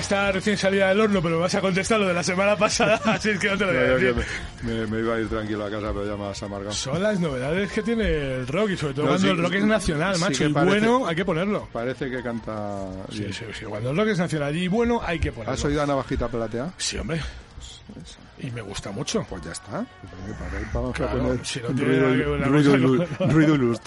[SPEAKER 2] Está recién salida del horno, pero me vas a contestar lo de la semana pasada, [LAUGHS] así es que no te lo voy a decir.
[SPEAKER 3] me, me- me iba a ir tranquilo a casa, pero ya me has amargado.
[SPEAKER 2] Son las novedades que tiene el rock y sobre todo
[SPEAKER 3] No,
[SPEAKER 2] cuando
[SPEAKER 3] sí,
[SPEAKER 2] el rock es nacional,
[SPEAKER 3] sí
[SPEAKER 2] macho. y
[SPEAKER 3] parece-
[SPEAKER 2] bueno, hay que ponerlo.
[SPEAKER 3] Parece que canta
[SPEAKER 2] Sí,
[SPEAKER 3] bien.
[SPEAKER 2] sí, sí. Cuando el rock es nacional y bueno, hay que ponerlo.
[SPEAKER 3] ¿Has oído a Navajita Platea?
[SPEAKER 2] Sí, hombre. Y me gusta mucho.
[SPEAKER 3] Pues ya está. Vamos a
[SPEAKER 2] Claro,
[SPEAKER 3] poner
[SPEAKER 2] si no tiene
[SPEAKER 3] ruido, ruido. [LAUGHS]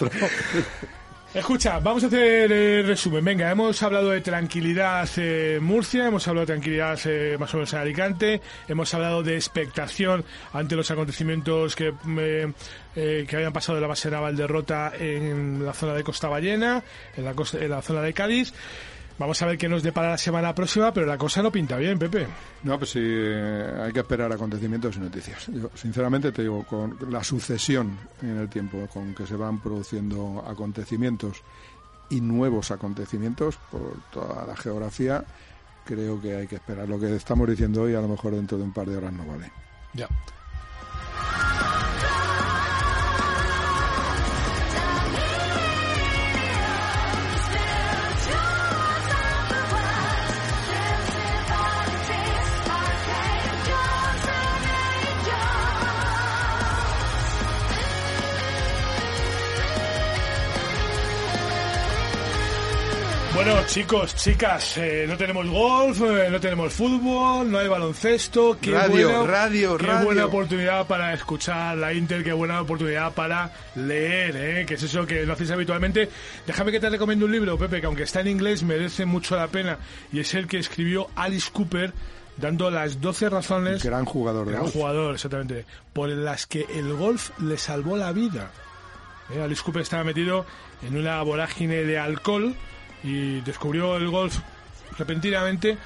[SPEAKER 2] Escucha, vamos a hacer el resumen. Venga, hemos hablado de tranquilidad en Murcia, hemos hablado de tranquilidad eh, más o menos en Alicante, hemos hablado de expectación ante los acontecimientos que, eh, eh, que habían pasado de la base naval derrota en la zona de Costa Ballena, en la, en la zona de Cádiz. Vamos a ver qué nos depara la semana próxima, pero la cosa no pinta bien, Pepe.
[SPEAKER 3] No, pues sí, eh, hay que esperar acontecimientos y noticias. Yo, sinceramente, te digo, con la sucesión en el tiempo con que se van produciendo acontecimientos y nuevos acontecimientos por toda la geografía, creo que hay que esperar. Lo que estamos diciendo hoy, a lo mejor dentro de un par de horas no vale.
[SPEAKER 2] Ya. Bueno, chicos, chicas, eh, no tenemos golf, eh, no tenemos fútbol, no hay baloncesto. Qué
[SPEAKER 3] Radio,
[SPEAKER 2] buena,
[SPEAKER 3] radio,
[SPEAKER 2] qué
[SPEAKER 3] radio.
[SPEAKER 2] buena oportunidad para escuchar la Inter, qué buena oportunidad para leer, ¿eh? que es eso que no hacéis habitualmente. Déjame que te recomiendo un libro, Pepe, que aunque está en inglés merece mucho la pena, y es el que escribió Alice Cooper dando las 12 razones
[SPEAKER 3] Gran jugador
[SPEAKER 2] gran jugador, exactamente, por las que el golf le salvó la vida. Eh, Alice Cooper estaba metido en una vorágine de alcohol y descubrió el golf repentinamente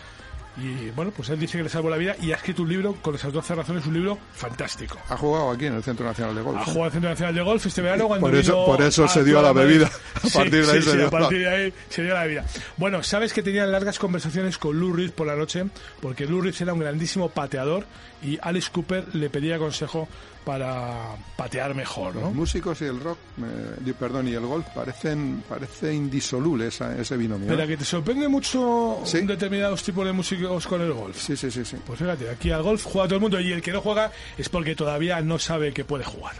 [SPEAKER 2] y bueno, pues él dice que le salvó la vida y ha escrito un libro con esas 12 razones, un libro fantástico.
[SPEAKER 3] Ha jugado aquí en el Centro Nacional de Golf.
[SPEAKER 2] Ha jugado al Centro Nacional de Golf este verano cuando
[SPEAKER 3] Por eso-
[SPEAKER 2] vino
[SPEAKER 3] por eso se dio a la bebida. [LAUGHS] A
[SPEAKER 2] Sí,
[SPEAKER 3] partir de ahí
[SPEAKER 2] sí,
[SPEAKER 3] se
[SPEAKER 2] sí,
[SPEAKER 3] dio
[SPEAKER 2] a partir
[SPEAKER 3] la-
[SPEAKER 2] de ahí se dio la bebida. Bueno, sabes que tenían largas conversaciones con Lou Reed por la noche, porque Lou Reed era un grandísimo pateador y Alice Cooper le pedía consejo para patear mejor,
[SPEAKER 3] Los
[SPEAKER 2] ¿no?
[SPEAKER 3] músicos y el rock, eh, perdón, y el golf parecen parece indisoluble esa- ese binomio.
[SPEAKER 2] Pero
[SPEAKER 3] ¿eh?
[SPEAKER 2] que te sorprende mucho determinados tipos de músicos con el golf.
[SPEAKER 3] Sí, sí, sí, sí.
[SPEAKER 2] Pues fíjate, aquí al golf juega todo el mundo y el que no juega es porque todavía no sabe que puede jugar.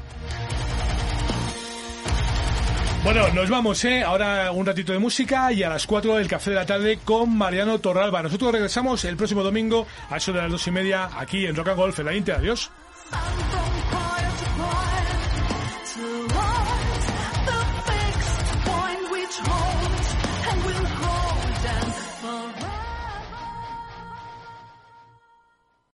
[SPEAKER 2] Bueno, nos vamos, ¿eh? Ahora un ratito de música y a las 4 del café de la tarde con Mariano Torralba. Nosotros regresamos el próximo domingo a eso de las dos y media aquí en Rock and Golf en la Inter. Adiós.
[SPEAKER 16] to the fixed point which holds and will